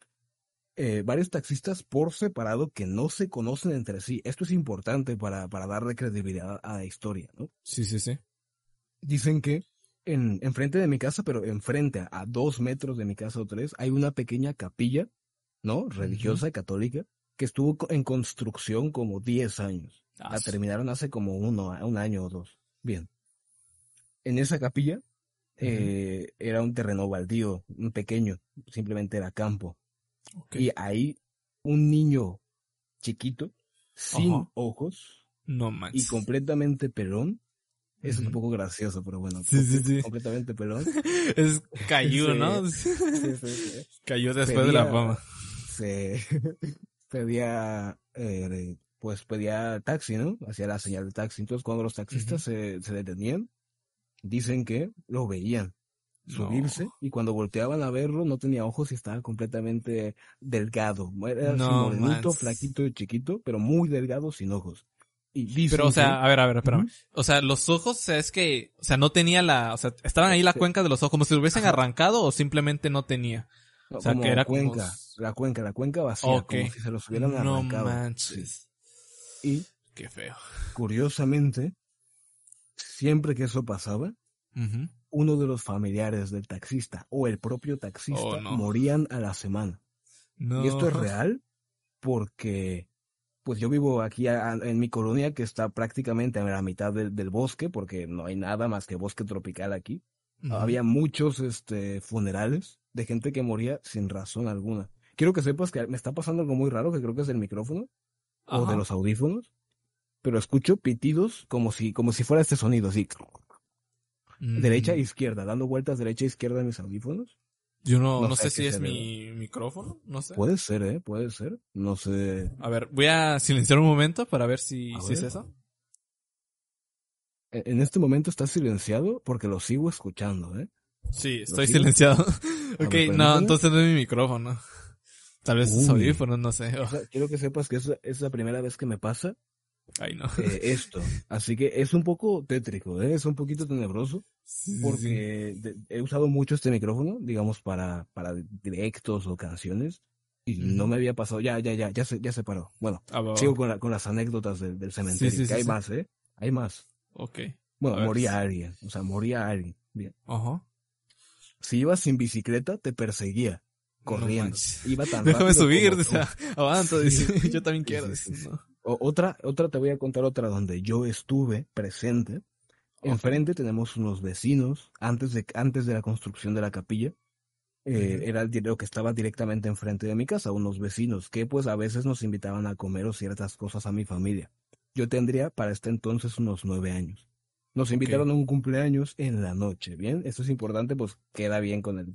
Eh, varios taxistas por separado que no se conocen entre sí. Esto es importante para, para darle credibilidad a la historia, ¿no? Sí, sí, sí. Dicen que en, enfrente de mi casa, pero enfrente a, dos metros de mi casa o tres, hay una pequeña capilla, ¿no? Religiosa, y católica, que estuvo en construcción como 10 años. Ah, la terminaron hace como uno, un año o dos. Bien. En esa capilla eh, era un terreno baldío, un pequeño, simplemente era campo. Y ahí un niño chiquito, sin ojos, no y completamente pelón. Es un poco gracioso, pero bueno. Completamente pelón. [LAUGHS] es cayó, ¿no? cayó después de la fama. Se [LAUGHS] pedía, eh, pues pedía taxi, ¿no? Hacía la señal de taxi. Entonces cuando los taxistas se, se detenían, dicen que lo veían subirse y cuando volteaban a verlo no tenía ojos y estaba completamente delgado. Era no, morenito, flaquito y chiquito, pero muy delgado sin ojos. Y pero, o sea, a ver, a ver, espérame. O sea, los ojos, o sea, es que, o sea, no tenía la, o sea, estaban ahí la cuenca de los ojos, como si lo hubiesen arrancado o simplemente no tenía. o sea, que era cuenca, la cuenca, la cuenca vacía, como si se los hubieran arrancado. No manches. Y, qué feo. Curiosamente, siempre que eso pasaba, uno de los familiares del taxista o el propio taxista oh, morían a la semana. Y esto es real porque pues yo vivo aquí en mi colonia que está prácticamente a la mitad del, bosque porque no hay nada más que bosque tropical aquí. Había muchos este, funerales de gente que moría sin razón alguna. Quiero que sepas que me está pasando algo muy raro que creo que es del micrófono o de los audífonos, pero escucho pitidos como si como si fuera este sonido así derecha e izquierda, dando vueltas derecha e izquierda en mis audífonos. Yo no, no, sé, si es mi micrófono, no sé. Puede ser, eh, puede ser, no sé. A ver, voy a silenciar un momento para ver si, si es eso. E, en este momento está silenciado porque lo sigo escuchando, ¿eh? Sí, estoy silenciado. [LAUGHS] ok, no, entonces no es mi micrófono. Tal vez sus audífonos, no sé. quiero que sepas que es, es la primera vez que me pasa Ay, no. Eh, esto. Así que es un poco tétrico, ¿eh? es un poquito tenebroso. porque he usado mucho este micrófono, digamos, para, para directos o canciones. Y no me había pasado, ya, ya, ya, ya se, ya se paró. Bueno, ah, sigo con, con, las anécdotas del, cementerio, que hay más, ¿eh? Hay más. Ok. Bueno, moría alguien, o sea, moría alguien. Bien. Ajá. Si ibas sin bicicleta, te perseguía, corriendo. Iba tan Déjame subir, o sea, avanza, [LAUGHS] yo también quiero. Otra, otra, te voy a contar otra donde yo estuve presente. Enfrente tenemos unos vecinos, antes de, antes de la construcción de la capilla, eh, era el dinero que estaba directamente enfrente de mi casa, unos vecinos que pues a veces nos invitaban a comer o ciertas cosas a mi familia. Yo tendría para este entonces unos nueve años. Nos invitaron a un cumpleaños en la noche, ¿bien? Esto es importante, pues queda bien con el,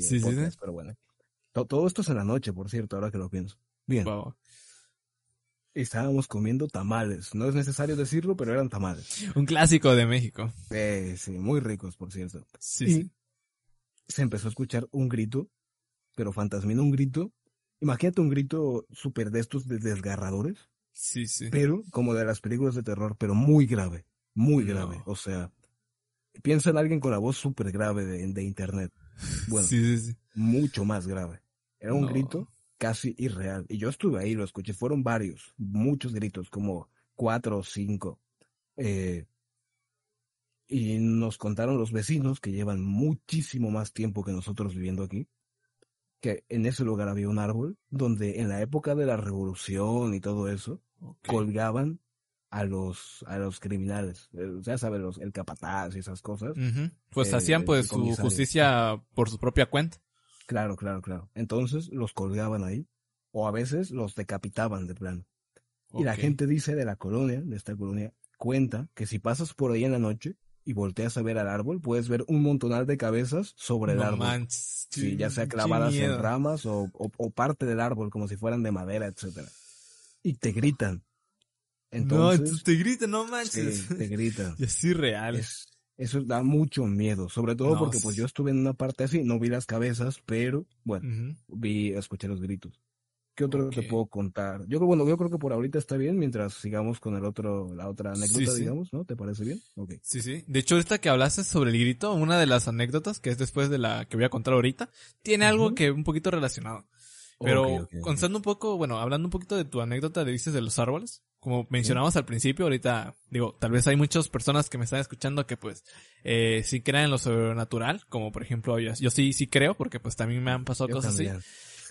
sí, podcast, pero bueno. Todo, esto es en la noche, por cierto, ahora que lo pienso. Bien. Estábamos comiendo tamales. No es necesario decirlo, pero eran tamales. Un clásico de México. Sí, sí, muy ricos, por cierto. Sí, sí se empezó a escuchar un grito, pero fantasmino un grito. Imagínate un grito súper de estos desgarradores. Sí, sí. Pero como de las películas de terror, pero muy grave, muy grave. O sea, piensa en alguien con la voz súper grave de, de, internet. [LAUGHS] Bueno, sí, sí, mucho más grave. Era un grito casi irreal. Y yo estuve ahí, lo escuché. Fueron varios, muchos gritos, como cuatro o cinco. Eh, y nos contaron los vecinos que llevan muchísimo más tiempo que nosotros viviendo aquí, que en ese lugar había un árbol donde en la época de la revolución y todo eso, colgaban a los, a los criminales, eh, ya sabes, los, el capataz y esas cosas. Pues eh, hacían pues su justicia por su propia cuenta. Claro, claro, claro. Entonces los colgaban ahí, o a veces los decapitaban de plano. Y la gente dice de la colonia, de esta colonia, cuenta que si pasas por ahí en la noche, y volteas a ver al árbol, puedes ver un montonal de cabezas sobre el árbol. sí, ya sea clavadas en ramas o, o, parte del árbol, como si fueran de madera, etcétera. Y te gritan. Entonces, no, te gritan, no manches. te gritan. [LAUGHS] Y así real. Eso da mucho miedo, sobre todo porque pues yo estuve en una parte así, no vi las cabezas, pero bueno, vi, escuché los gritos. ¿Qué otro te puedo contar? Yo creo, bueno, yo creo que por ahorita está bien mientras sigamos con el otro, la otra anécdota, digamos, ¿no? ¿Te parece bien? Okay. Sí, sí. De hecho, ahorita que hablaste sobre el grito, una de las anécdotas, que es después de la que voy a contar ahorita, tiene algo que un poquito relacionado. Pero contando un poco, bueno, hablando un poquito de tu anécdota de dices de los árboles, como mencionamos al principio, ahorita, digo, tal vez hay muchas personas que me están escuchando que pues, eh, sí creen en lo sobrenatural, como por ejemplo yo, yo sí, sí creo, porque pues también me han pasado cosas así.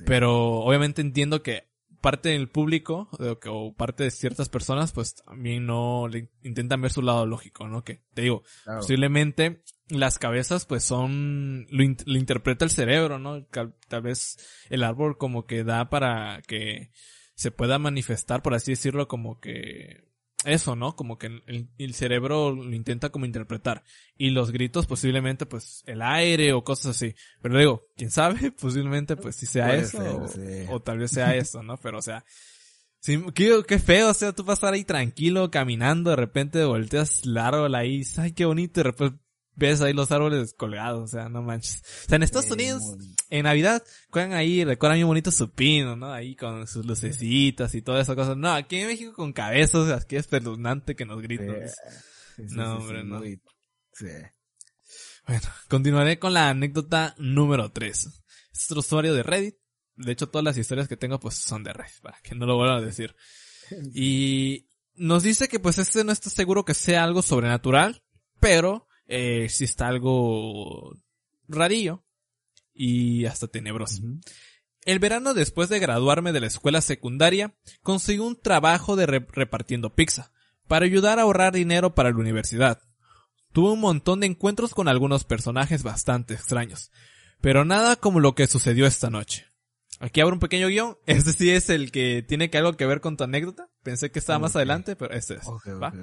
Pero obviamente entiendo que parte del público o parte de ciertas personas pues también no le intentan ver su lado lógico, ¿no? Que te digo, posiblemente las cabezas pues son, lo, lo, interpreta el cerebro, ¿no? Tal vez el árbol como que da para que se pueda manifestar, por así decirlo, como que eso, ¿no? Como que el, cerebro lo intenta como interpretar. Y los gritos posiblemente pues el aire o cosas así. Pero digo, quién sabe, [LAUGHS] posiblemente pues si sea eso o, tal vez sea eso, ¿no? Pero o sea, sí, qué, qué, feo, o sea, tú pasar ahí tranquilo, caminando, de repente volteas el árbol ahí, ay, qué bonito, y después ves ahí los árboles colgados, o sea, no manches. O sea, en Estados Unidos, en Navidad, juegan ahí, recuerdan bien bonito su pino, ¿no? Ahí con sus lucecitas y toda esa cosa. No, aquí en México con cabezas, aquí es espeluznante que nos griten. no, hombre, no. Bueno, continuaré con la anécdota número 3. Es otro usuario de Reddit. De hecho, todas las historias que tengo, pues, son de Reddit, para que no lo vuelva a decir. [LAUGHS] Y nos dice que, pues, este no está seguro que sea algo sobrenatural, pero eh, si está algo rarillo y hasta tenebroso. El verano después de graduarme de la escuela secundaria, conseguí un trabajo de repartiendo pizza, para ayudar a ahorrar dinero para la universidad. Tuve un montón de encuentros con algunos personajes bastante extraños, pero nada como lo que sucedió esta noche. Aquí abro un pequeño guion, [LAUGHS] este sí es el que tiene que algo que ver con tu anécdota, pensé que estaba más adelante, pero este es. ¿va?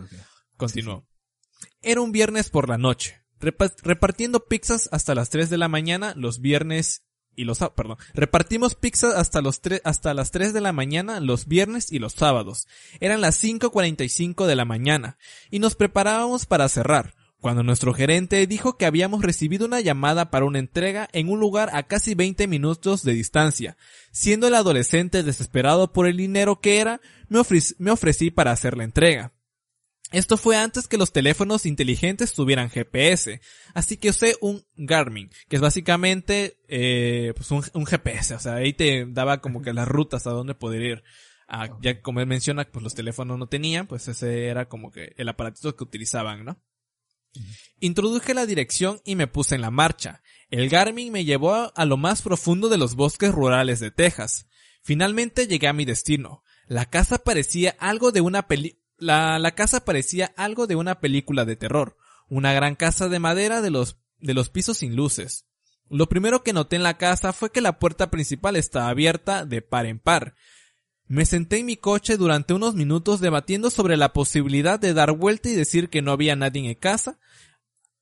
Continúo. Era un viernes por la noche, repartiendo pizzas hasta las 3 de la mañana los viernes y los perdón, repartimos pizzas hasta hasta las 3 de la mañana los viernes y los sábados. Eran las 5:45 de la mañana y nos preparábamos para cerrar, cuando nuestro gerente dijo que habíamos recibido una llamada para una entrega en un lugar a casi 20 minutos de distancia. Siendo el adolescente desesperado por el dinero que era, me, ofrecí, para hacer la entrega. Esto fue antes que los teléfonos inteligentes tuvieran GPS, así que usé un Garmin, que es básicamente eh, pues un, GPS, o sea, ahí te daba como que las rutas a dónde poder ir. Ah, ya como él menciona, pues los teléfonos no tenían, pues ese era como que el aparatito que utilizaban, ¿no? Introduje la dirección y me puse en la marcha. El Garmin me llevó a lo más profundo de los bosques rurales de Texas. Finalmente llegué a mi destino. La casa parecía algo de una peli la, casa parecía algo de una película de terror. Una gran casa de madera de los, de los pisos sin luces. Lo primero que noté en la casa fue que la puerta principal estaba abierta de par en par. Me senté en mi coche durante unos minutos debatiendo sobre la posibilidad de dar vuelta y decir que no había nadie en casa,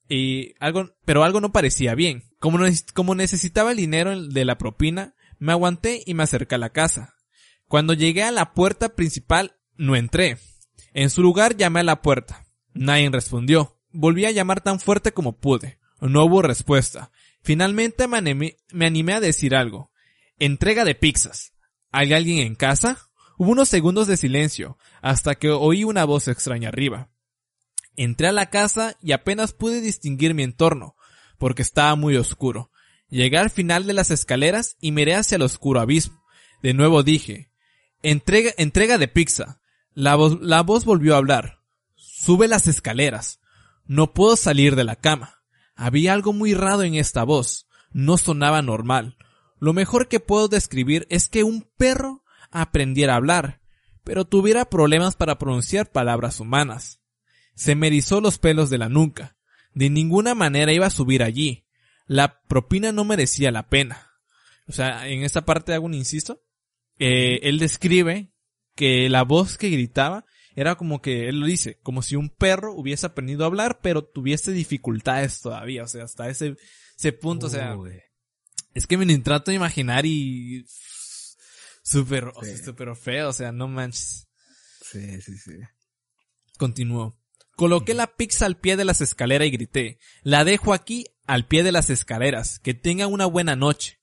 y algo, pero algo no parecía bien. Como, como necesitaba el dinero de la propina, me aguanté y me acerqué a la casa. Cuando llegué a la puerta principal, no entré. En su lugar llamé a la puerta. Nadie respondió. Volví a llamar tan fuerte como pude. No hubo respuesta. Finalmente me animé, a decir algo. Entrega de pizzas. ¿Hay alguien en casa? Hubo unos segundos de silencio, hasta que oí una voz extraña arriba. Entré a la casa y apenas pude distinguir mi entorno, porque estaba muy oscuro. Llegué al final de las escaleras y miré hacia el oscuro abismo. De nuevo dije, entrega, entrega de pizza. La voz, volvió a hablar. Sube las escaleras. No puedo salir de la cama. Había algo muy raro en esta voz. No sonaba normal. Lo mejor que puedo describir es que un perro aprendiera a hablar, pero tuviera problemas para pronunciar palabras humanas. Se me erizó los pelos de la nuca. De ninguna manera iba a subir allí. La propina no merecía la pena. O sea, en esta parte hago un insisto. Eh, él describe que la voz que gritaba era como que, él lo dice, como si un perro hubiese aprendido a hablar, pero tuviese dificultades todavía. O sea, hasta ese, ese punto, o sea, es que me trato de imaginar y súper, súper feo, o sea, no manches. Sí, sí, sí. Continuó. Coloqué la pizza al pie de las escaleras y grité, la dejo aquí al pie de las escaleras, que tengan una buena noche.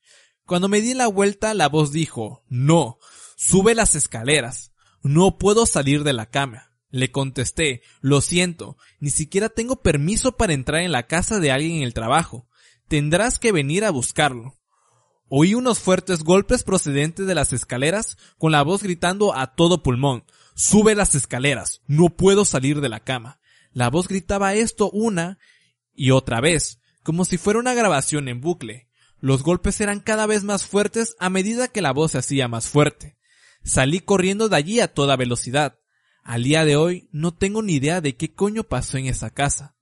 Cuando me di la vuelta, la voz dijo, no, sube las escaleras, no puedo salir de la cama. Le contesté, lo siento, ni siquiera tengo permiso para entrar en la casa de alguien en el trabajo. Tendrás que venir a buscarlo. Oí unos fuertes golpes procedentes de las escaleras con la voz gritando a todo pulmón. Sube las escaleras. No puedo salir de la cama. La voz gritaba esto una y otra vez, como si fuera una grabación en bucle. Los golpes eran cada vez más fuertes a medida que la voz se hacía más fuerte. Salí corriendo de allí a toda velocidad. Al día de hoy no tengo ni idea de qué coño pasó en esa casa.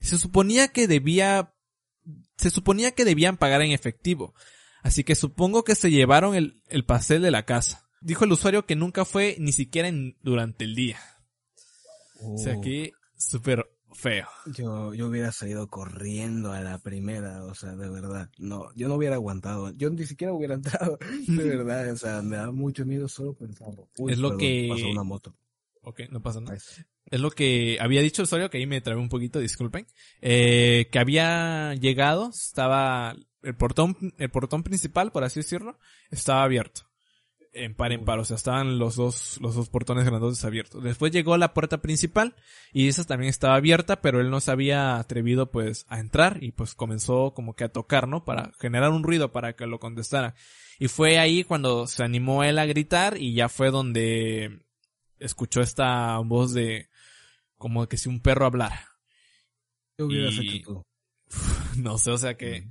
Se suponía que debía se suponía que debían pagar en efectivo, Así que supongo que se llevaron el, el pastel de la casa. Dijo el usuario que nunca fue ni siquiera en, durante el día. O sea, aquí súper feo. Yo, yo hubiera salido corriendo a la primera, o sea, de verdad. No, yo no hubiera aguantado. Yo ni siquiera hubiera [LAUGHS] entrado, de [LAUGHS] verdad. O sea, me da mucho miedo solo pensarlo. es lo que... Pasó una moto. Ok, no pasa nada. Es lo que había dicho el usuario, que ahí me trabé un poquito, disculpen. Eh, que había llegado, estaba el portón, el portón principal, por así decirlo, estaba abierto. En par en par, o sea, estaban los dos, los dos portones grandotes abiertos. Después llegó la puerta principal y esa también estaba abierta, pero él no se había atrevido pues a entrar y pues comenzó como que a tocar, ¿no? Para generar un ruido para que lo contestara. Y fue ahí cuando se animó él a gritar y ya fue donde escuchó esta voz de como que si un perro hablara. ¿Qué hubieras hecho [LAUGHS] No sé, o sea que...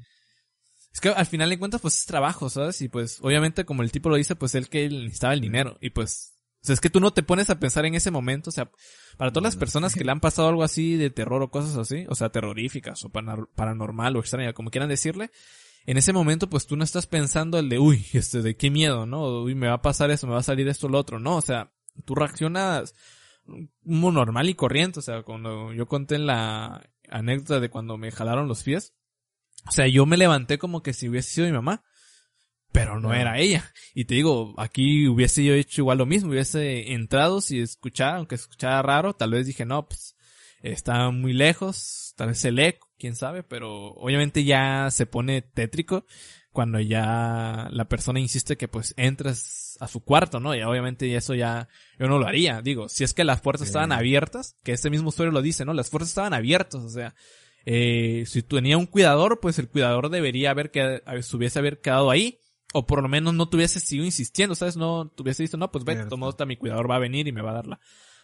Es que al final de cuentas, pues es trabajo, ¿sabes? Y pues, obviamente, como el tipo lo dice, pues él que necesitaba el dinero. Y pues, o sea, es que tú no te pones a pensar en ese momento, o sea, para todas las personas que le han pasado algo así de terror o cosas así, o sea, terroríficas o paranormal o extraña, como quieran decirle, en ese momento, pues tú no estás pensando el de, uy, este, de qué miedo, ¿no? Uy, me va a pasar eso, me va a salir esto o lo otro, no, o sea, tú reaccionas normal y corriente, o sea, cuando yo conté en la anécdota de cuando me jalaron los pies, o sea, yo me levanté como que si hubiese sido mi mamá, pero no era ella. Y te digo, aquí hubiese yo hecho igual lo mismo, hubiese entrado si escuchara, aunque escuchara raro, tal vez dije, no, pues, está muy lejos, tal vez el eco, quién sabe, pero obviamente ya se pone tétrico cuando ya la persona insiste que pues entres a su cuarto, ¿no? Y obviamente eso ya yo no lo haría, digo, si es que las puertas estaban abiertas, que este mismo usuario lo dice, ¿no? Las puertas estaban abiertas, o sea, eh, si tenía un cuidador, pues el cuidador debería haber que hubiese haber quedado ahí, o por lo menos no tuviese sido insistiendo, ¿sabes? No tuviese dicho, no, pues ve, todo está mi cuidador va a venir y me va a dar la,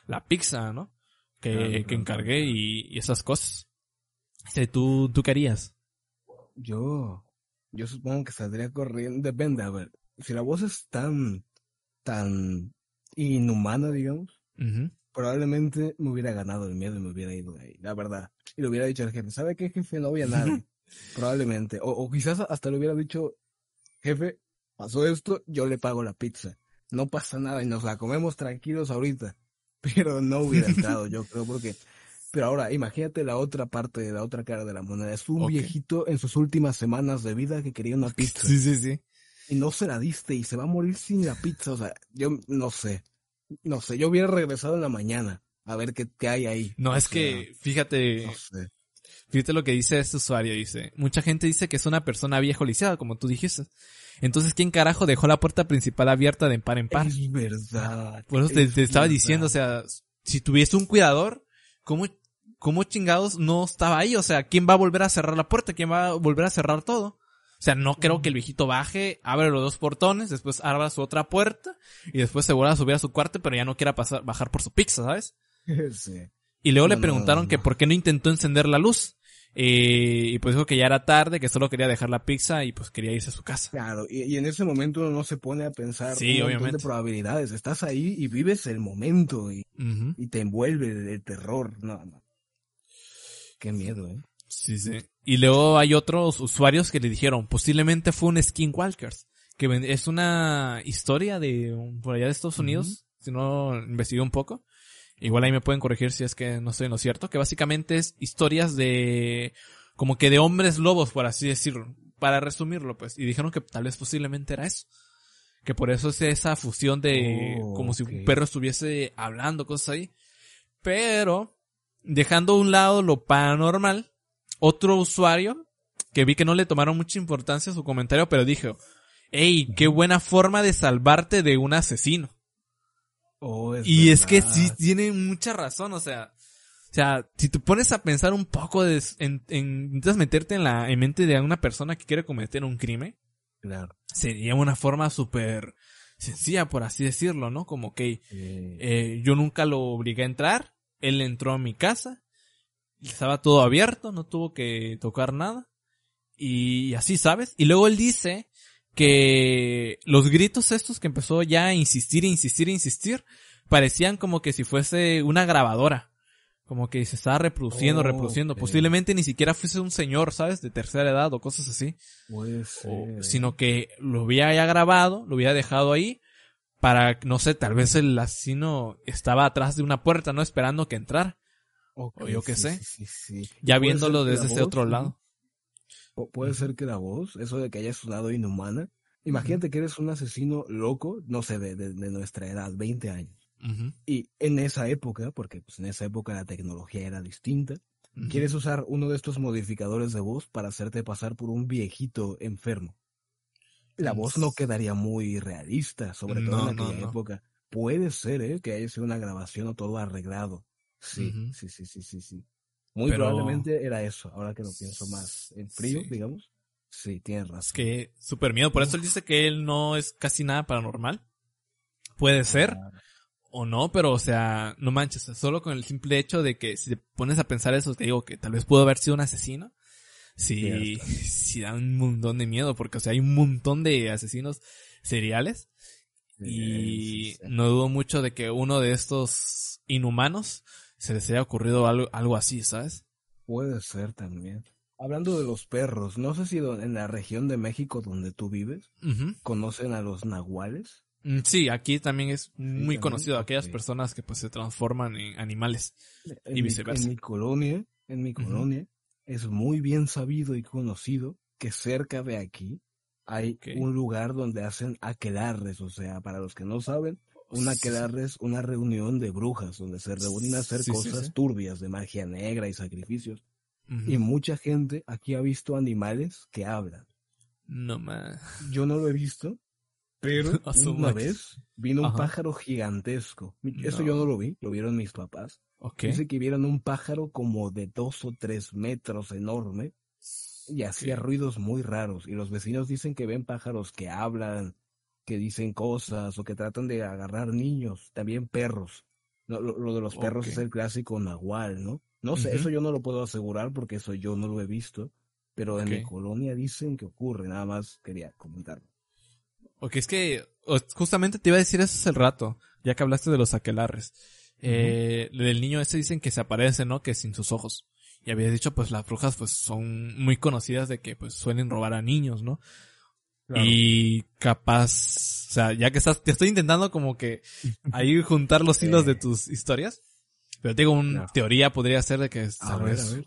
la pizza, ¿no? Que, que encargué y, esas cosas. ¿Tú, ¿Tú qué harías? Yo, yo supongo que saldría corriendo, depende, a ver, si la voz es tan, tan inhumana, digamos, probablemente me hubiera ganado el miedo y me hubiera ido de ahí, la verdad. Y le hubiera dicho al jefe, ¿sabe qué jefe? No voy a nadie. [LAUGHS] probablemente. O, o, quizás hasta le hubiera dicho, jefe, pasó esto, yo le pago la pizza. No pasa nada y nos la comemos tranquilos ahorita. [LAUGHS] Pero no hubiera entrado, yo creo, porque... Pero ahora, imagínate la otra parte, de la otra cara de la moneda. Es un viejito en sus últimas semanas de vida que quería una pizza. Sí, sí, sí. Y no se la diste y se va a morir sin la pizza. O sea, yo no sé. No sé, yo hubiera regresado en la mañana a ver qué, qué hay ahí. No, es que, fíjate, no sé. Fíjate lo que dice este usuario, dice. Mucha gente dice que es una persona viejo lisiada, como tú dijiste. Entonces, ¿quién carajo dejó la puerta principal abierta de par en par? Es verdad. Por eso te, estaba diciendo, o sea, si tuviese un cuidador, ¿cómo, ¿cómo chingados no estaba ahí? O sea, ¿quién va a volver a cerrar la puerta? ¿Quién va a volver a cerrar todo? O sea, no creo que el viejito baje, abre los dos portones, después abra su otra puerta y después se vuelva a subir a su cuarto, pero ya no quiera pasar, bajar por su pizza, ¿sabes? [LAUGHS] Sí. Y luego le preguntaron que por qué no intentó encender la luz. Eh, y pues dijo que ya era tarde, que solo quería dejar la pizza y pues quería irse a su casa. Claro, y, en ese momento uno no se pone a pensar sí, un de probabilidades. Estás ahí y vives el momento y, y te envuelve el, terror. No, no. Qué miedo, ¿eh? Sí, sí. Y luego hay otros usuarios que le dijeron, posiblemente fue un Skinwalkers, que es una historia de por allá de Estados Unidos, si no investigué un poco, Igual ahí me pueden corregir si es que no estoy en lo cierto, que básicamente es historias de, como que de hombres lobos, por así decirlo, para resumirlo, pues, y dijeron que tal vez posiblemente era eso. Que por eso es esa fusión de, oh, como si un perro estuviese hablando, cosas ahí. Pero, dejando a un lado lo paranormal, otro usuario, que vi que no le tomaron mucha importancia a su comentario, pero dijo, hey, qué buena forma de salvarte de un asesino. Oh, y es que sí tiene mucha razón, o sea, o sea, si te pones a pensar un poco de, en, en, intentas meterte en la en mente de una persona que quiere cometer un crimen, claro. sería una forma súper sencilla, por así decirlo, ¿no? Como que eh, yo nunca lo obligué a entrar, él entró a mi casa, estaba todo abierto, no tuvo que tocar nada, y así, ¿sabes? Y luego él dice que los gritos estos que empezó ya a insistir, insistir, insistir, parecían como que si fuese una grabadora. Como que se estaba reproduciendo, reproduciendo. Posiblemente ni siquiera fuese un señor, ¿sabes? De tercera edad o cosas así. Sino que lo había ya grabado, lo había dejado ahí para, no sé, tal vez el asesino estaba atrás de una puerta, ¿no? Esperando que o yo qué sé. ya viéndolo desde ese otro lado puede ser que la voz, eso de que haya sonado inhumana, imagínate que eres un asesino loco, no sé, de, de, nuestra edad, 20 años. Y en esa época, porque pues en esa época la tecnología era distinta, quieres usar uno de estos modificadores de voz para hacerte pasar por un viejito enfermo. La voz no quedaría muy realista, sobre todo en aquella época. Puede ser, ¿eh? Que haya sido una grabación o todo arreglado. Sí, sí, sí, sí, sí, sí. Muy probablemente era eso, ahora que lo pienso más en frío, digamos. Sí, tienes razón. Es que súper miedo, por eso él dice que él no es casi nada paranormal. Puede ser o no, pero o sea, no manches, solo con el simple hecho de que si te pones a pensar eso, te digo que tal vez pudo haber sido un asesino. Sí, sí da un montón de miedo, porque o sea, hay un montón de asesinos seriales. y no dudo mucho de que uno de estos inhumanos se les haya ocurrido algo, algo así, ¿sabes? Puede ser también. Hablando de los perros, no sé si en la región de México donde tú vives, conocen a los nahuales. Mm, sí, aquí también es muy conocido aquellas personas que pues se transforman en animales y viceversa. en mi colonia, en mi colonia, es muy bien sabido y conocido que cerca de aquí hay un lugar donde hacen aquelarres, o sea, para los que no saben, una aquelarre es una reunión de brujas donde se reúnen a hacer cosas turbias de magia negra y sacrificios. Y mucha gente aquí ha visto animales que hablan. No más. Yo no lo he visto, pero [LAUGHS] una vez vino un pájaro gigantesco. Eso yo no lo vi, lo vieron mis papás. Dice que vieron un pájaro como de dos o tres metros enorme y hacía ruidos muy raros. Y los vecinos dicen que ven pájaros que hablan, que dicen cosas o que tratan de agarrar niños, también perros. lo, de los perros es el clásico nahual, ¿no? No sé, eso yo no lo puedo asegurar porque eso yo no lo he visto, pero en mi colonia dicen que ocurre, nada más quería comentarlo. Ok, es que justamente te iba a decir eso hace el rato, ya que hablaste de los aquelarres. Eh, del niño ese dicen que se aparece, ¿no? Que sin sus ojos. Y habías dicho, pues las brujas pues son muy conocidas de que pues suelen robar a niños, ¿no? Y capaz, o sea, ya que estás, te estoy intentando como que ahí [LAUGHS] juntar los hilos de tus historias. Pero te digo, una teoría podría ser de que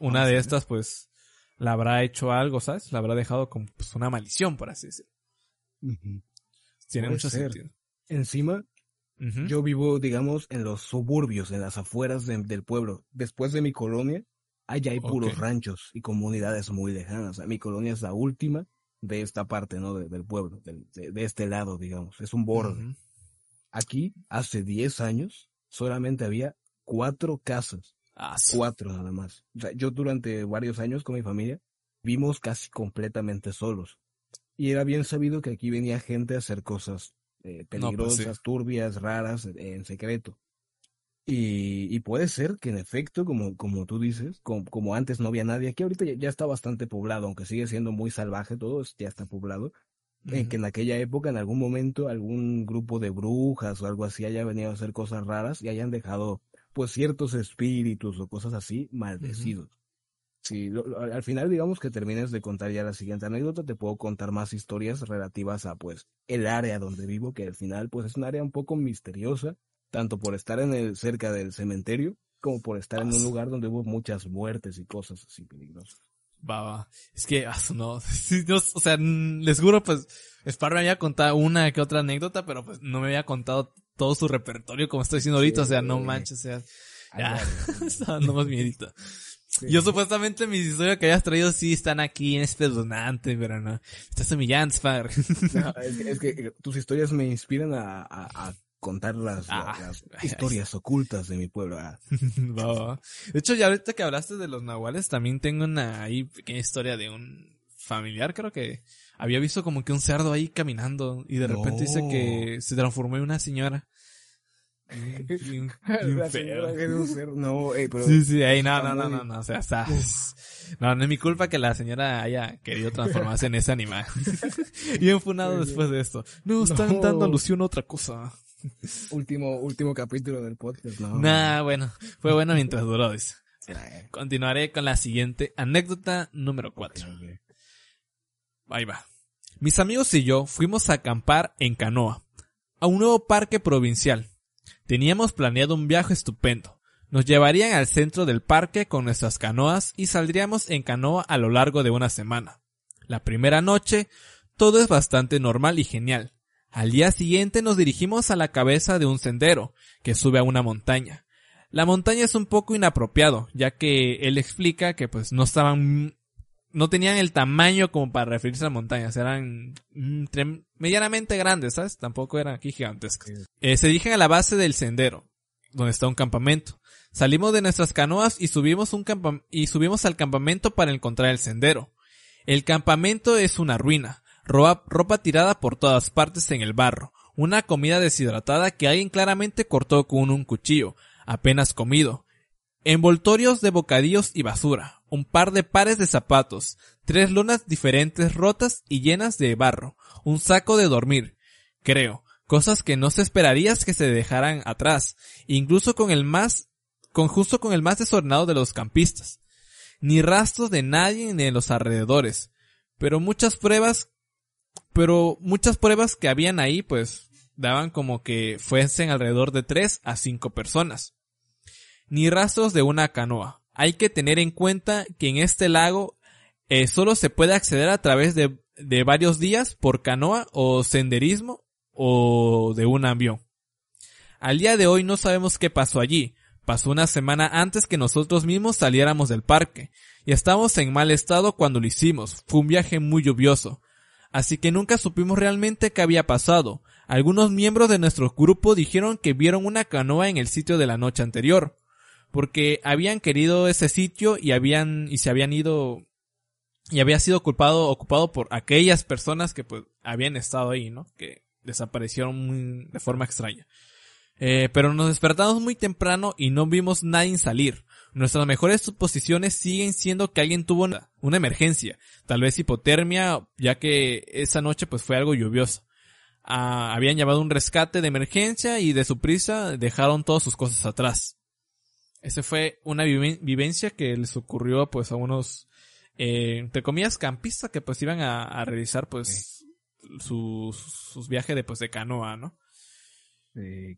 una de estas pues la habrá hecho algo, ¿sabes? La habrá dejado como pues, una maldición, por así decirlo. Tiene mucho sentido. Encima, yo vivo, digamos, en los suburbios, en las afueras del pueblo. Después de mi colonia, allá hay puros ranchos y comunidades muy lejanas. mi colonia es la última de esta parte, ¿no? del pueblo, de, este lado, digamos. Es un borde. Aquí, hace 10 años, solamente había cuatro casas. Ah, cuatro nada más. O sea, yo durante varios años con mi familia vimos casi completamente solos. Y era bien sabido que aquí venía gente a hacer cosas eh, pues peligrosas, turbias, raras, en secreto. Y, puede ser que en efecto, como, como tú dices, como, antes no había nadie, aquí ahorita ya, está bastante poblado, aunque sigue siendo muy salvaje todo, ya está poblado. En que en aquella época, en algún momento, algún grupo de brujas o algo así haya venido a hacer cosas raras y hayan dejado pues ciertos espíritus o cosas así maldecidos. Sí, al final digamos que termines de contar ya la siguiente anécdota, te puedo contar más historias relativas a pues el área donde vivo, que al final pues es un área un poco misteriosa, tanto por estar en el cerca del cementerio como por estar en un lugar donde hubo muchas muertes y cosas así peligrosas. Va, va. Es que, [LAUGHS] no, o sea, les juro, pues, Spar me había contado una que otra anécdota, pero pues no me había contado todo su repertorio como estoy diciendo ahorita, o sea, no manches, o sea, ya, [LAUGHS] está dando más miedito. Yo supuestamente mis historias que hayas traído sí están aquí en este donante, pero no. Estás humillando, Spar. [LAUGHS] es, que, eh, tus historias me inspiran a, a, contar las, ah, [LAUGHS] historias ocultas de mi pueblo. Ah. [LAUGHS] De hecho, ya ahorita que hablaste de los nahuales, también tengo una ahí pequeña historia de un familiar, creo que había visto como que un cerdo ahí caminando y de repente dice que se transformó en una señora. [LAUGHS] No, eh, pero... Sí, sí, ahí, no, no, no, no, no, o sea, está... No, no es mi culpa que la señora haya querido transformarse en ese animal. y enfunado después de esto. No, están dando alusión a otra cosa. [LAUGHS] último, último capítulo del podcast, no. Nah, bueno, fue bueno mientras duró eso. Continuaré con la siguiente anécdota número 4. Ahí va. Mis amigos y yo fuimos a acampar en canoa, a un nuevo parque provincial. Teníamos planeado un viaje estupendo. Nos llevarían al centro del parque con nuestras canoas y saldríamos en canoa a lo largo de una semana. La primera noche, todo es bastante normal y genial. Al día siguiente nos dirigimos a la cabeza de un sendero que sube a una montaña. La montaña es un poco inapropiado, ya que él explica que pues no estaban, no tenían el tamaño como para referirse a montañas, eran mm, medianamente grandes, ¿sabes? Tampoco eran aquí gigantescas. Eh, se dirigen a la base del sendero, donde está un campamento. Salimos de nuestras canoas y subimos un y subimos al campamento para encontrar el sendero. El campamento es una ruina ropa, tirada por todas partes en el barro, una comida deshidratada que alguien claramente cortó con un cuchillo, apenas comido, envoltorios de bocadillos y basura, un par de pares de zapatos, tres lonas diferentes rotas y llenas de barro, un saco de dormir, creo, cosas que no se esperarías que se dejaran atrás, incluso con el más, con justo con el más desordenado de los campistas. Ni rastros de nadie ni en los alrededores, pero muchas pruebas pero muchas pruebas que habían ahí, pues, daban como que fuesen alrededor de 3 a 5 personas. Ni rastros de una canoa. Hay que tener en cuenta que en este lago eh, solo se puede acceder a través de, varios días por canoa o senderismo o de un avión. Al día de hoy no sabemos qué pasó allí. Pasó una semana antes que nosotros mismos saliéramos del parque, y estábamos en mal estado cuando lo hicimos. Fue un viaje muy lluvioso. Así que nunca supimos realmente qué había pasado. Algunos miembros de nuestro grupo dijeron que vieron una canoa en el sitio de la noche anterior, porque habían querido ese sitio y habían y se habían ido y había sido ocupado ocupado por aquellas personas que pues habían estado ahí, ¿no? Que desaparecieron de forma extraña. Eh, pero nos despertamos muy temprano y no vimos nadie salir. Nuestras mejores suposiciones siguen siendo que alguien tuvo una, emergencia, tal vez hipotermia, ya que esa noche pues fue algo lluvioso. Ah, habían llevado un rescate de emergencia y de su prisa dejaron todas sus cosas atrás. Esa fue una vivencia que les ocurrió pues a unos, eh, entre comillas, campistas que pues iban a, realizar pues sus, sus viajes de pues de canoa, ¿no? Eh,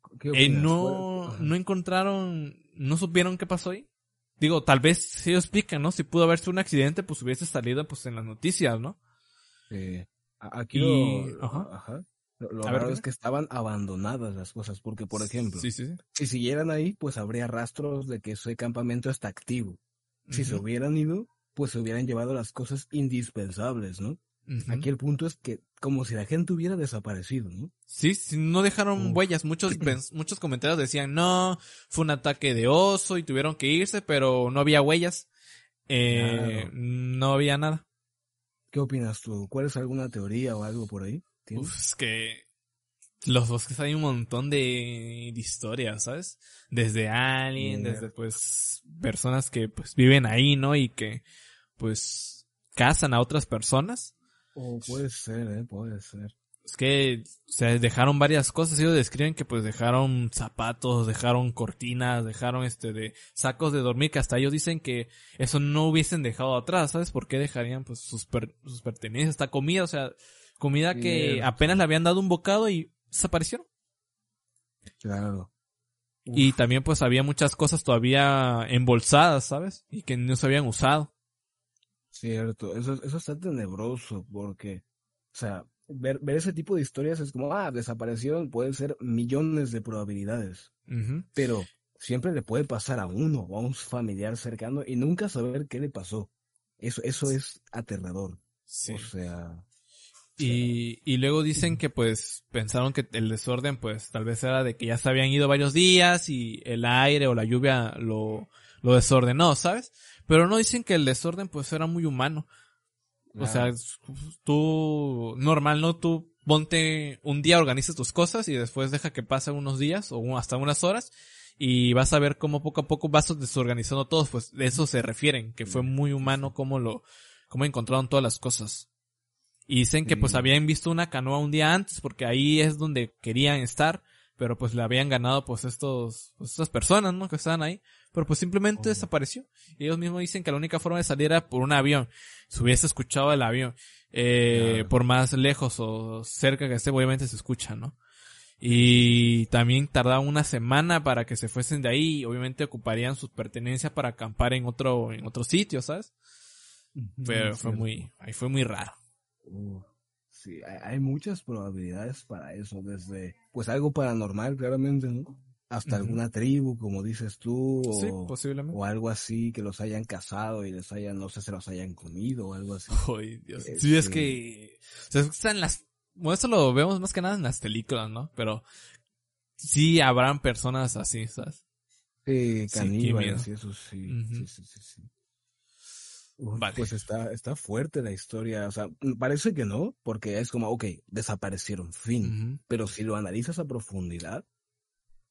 no, no encontraron, no supieron qué pasó ahí. Digo, tal vez si ellos explican, ¿no? Si pudo haberse un accidente, pues hubiese salido pues en las noticias, ¿no? Eh, aquí lo, ajá. Lo, raro es que estaban abandonadas las cosas, porque por ejemplo, si siguieran ahí, pues habría rastros de que ese campamento está activo. Si se hubieran ido, pues se hubieran llevado las cosas indispensables, ¿no? Aquí el punto es que como si la gente hubiera desaparecido, ¿no? Sí, no dejaron huellas. Muchos, [CLEARS THROAT] muchos comentarios decían, no, fue un ataque de oso y tuvieron que irse, pero no había huellas. Eh, No había nada. ¿Qué opinas tú? ¿Cuál es alguna teoría o algo por ahí? Uf, es que los bosques hay un montón de, historias, ¿sabes? Desde Alien, desde pues personas que pues viven ahí, ¿no? Y que pues cazan a otras personas. Oh, puede ser, eh, puede ser. Es que se dejaron varias cosas, ellos describen que pues dejaron zapatos, dejaron cortinas, dejaron este de sacos de dormir, que hasta ellos dicen que eso no hubiesen dejado atrás, ¿sabes? ¿Por qué dejarían pues sus, sus pertenencias, esta comida? O sea, Comida que apenas le habían dado un bocado y desaparecieron. Claro. Y también pues había muchas cosas todavía embolsadas, ¿sabes? Y que no se habían usado. Cierto, eso, eso está tenebroso porque, o sea, ver, ver ese tipo de historias es como, ah, desaparecieron, pueden ser millones de probabilidades. Pero siempre le puede pasar a uno o a un familiar cercano y nunca saber qué le pasó. Eso, eso es aterrador. Sí. O sea, y, y luego dicen que pues pensaron que el desorden pues tal vez era de que ya se habían ido varios días y el aire o la lluvia lo, lo desordenó, ¿sabes? Pero no dicen que el desorden pues era muy humano. O sea, tú, normal, ¿no? Tú ponte un día, organizas tus cosas y después deja que pasen unos días o hasta unas horas y vas a ver cómo poco a poco vas desorganizando todo. Pues de eso se refieren, que fue muy humano cómo lo, cómo encontraron todas las cosas. Y dicen que pues habían visto una canoa un día antes porque ahí es donde querían estar, pero pues le habían ganado pues estos, pues, estas personas, ¿no? Que estaban ahí, pero pues simplemente desapareció. Y ellos mismos dicen que la única forma de salir era por un avión. Si hubiese escuchado el avión, eh, por más lejos o cerca que esté, obviamente se escucha, ¿no? Y también tardaba una semana para que se fuesen de ahí y obviamente ocuparían sus pertenencias para acampar en otro, en otro sitio, ¿sabes? Pero fue muy, ahí fue muy raro sí, hay, muchas probabilidades para eso, desde pues algo paranormal claramente, ¿no? Hasta alguna tribu, como dices tú, o, posiblemente. o algo así que los hayan cazado y les hayan, no sé, se los hayan comido o algo así. Ay, Dios. sí, es que, o sea, están las, bueno, eso lo vemos más que nada en las películas, ¿no? Pero sí habrán personas así, ¿sabes? Sí, caníbales y eso sí, sí, sí, sí. Pues está, está fuerte la historia. O sea, mm, parece que no, porque es como, ok, desaparecieron, fin. Pero si lo analizas a profundidad,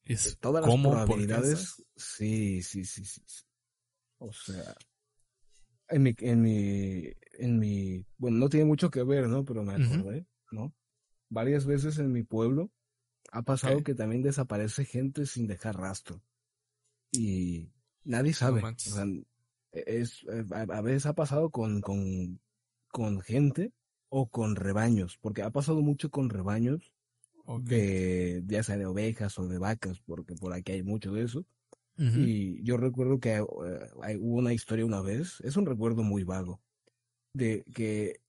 es todas las probabilidades, sí, sí, sí, sí, O sea, en mi, en mi, en mi, bueno, no tiene mucho que ver, ¿no? Pero me acordé, ¿no? Varias veces en mi pueblo ha pasado que también desaparece gente sin dejar rastro. Y nadie sabe. o sea, es, eh, a, veces ha pasado con, con, con gente o con rebaños, porque ha pasado mucho con rebaños de, ya sea de ovejas o de vacas, porque por aquí hay mucho de eso. Y yo recuerdo que eh, hubo una historia una vez, es un recuerdo muy vago, de que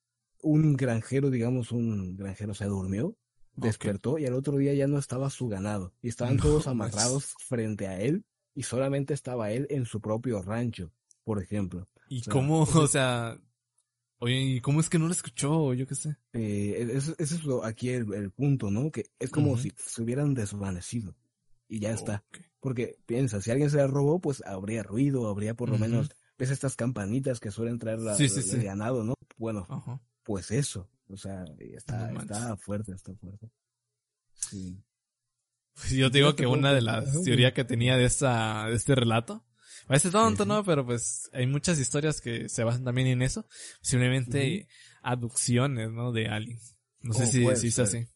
un granjero, digamos, un granjero se durmió Despertó y al otro día ya no estaba su ganado y [LAUGHS] estaban todos amarrados frente a él y solamente estaba él en su propio rancho, por ejemplo. ¿Y cómo, o sea, [LAUGHS] oye, ¿y cómo es que no lo escuchó? Yo qué sé. Eh, ese, es aquí el, punto, ¿no? Que es como si se hubieran desvanecido y ya está. Porque piensa, si alguien se la robó, pues habría ruido, habría por lo menos, ves estas campanitas que suelen traer la, ganado, ¿no? Bueno, pues eso, o sea, está, está fuerte, está fuerte. Sí. Pues yo te digo que una de las teorías que tenía de esta, de este relato, parece tonto, ¿no? Pero pues hay muchas historias que se basan también en eso. Simplemente aducciones, ¿no? De aliens. No sé si, si es así.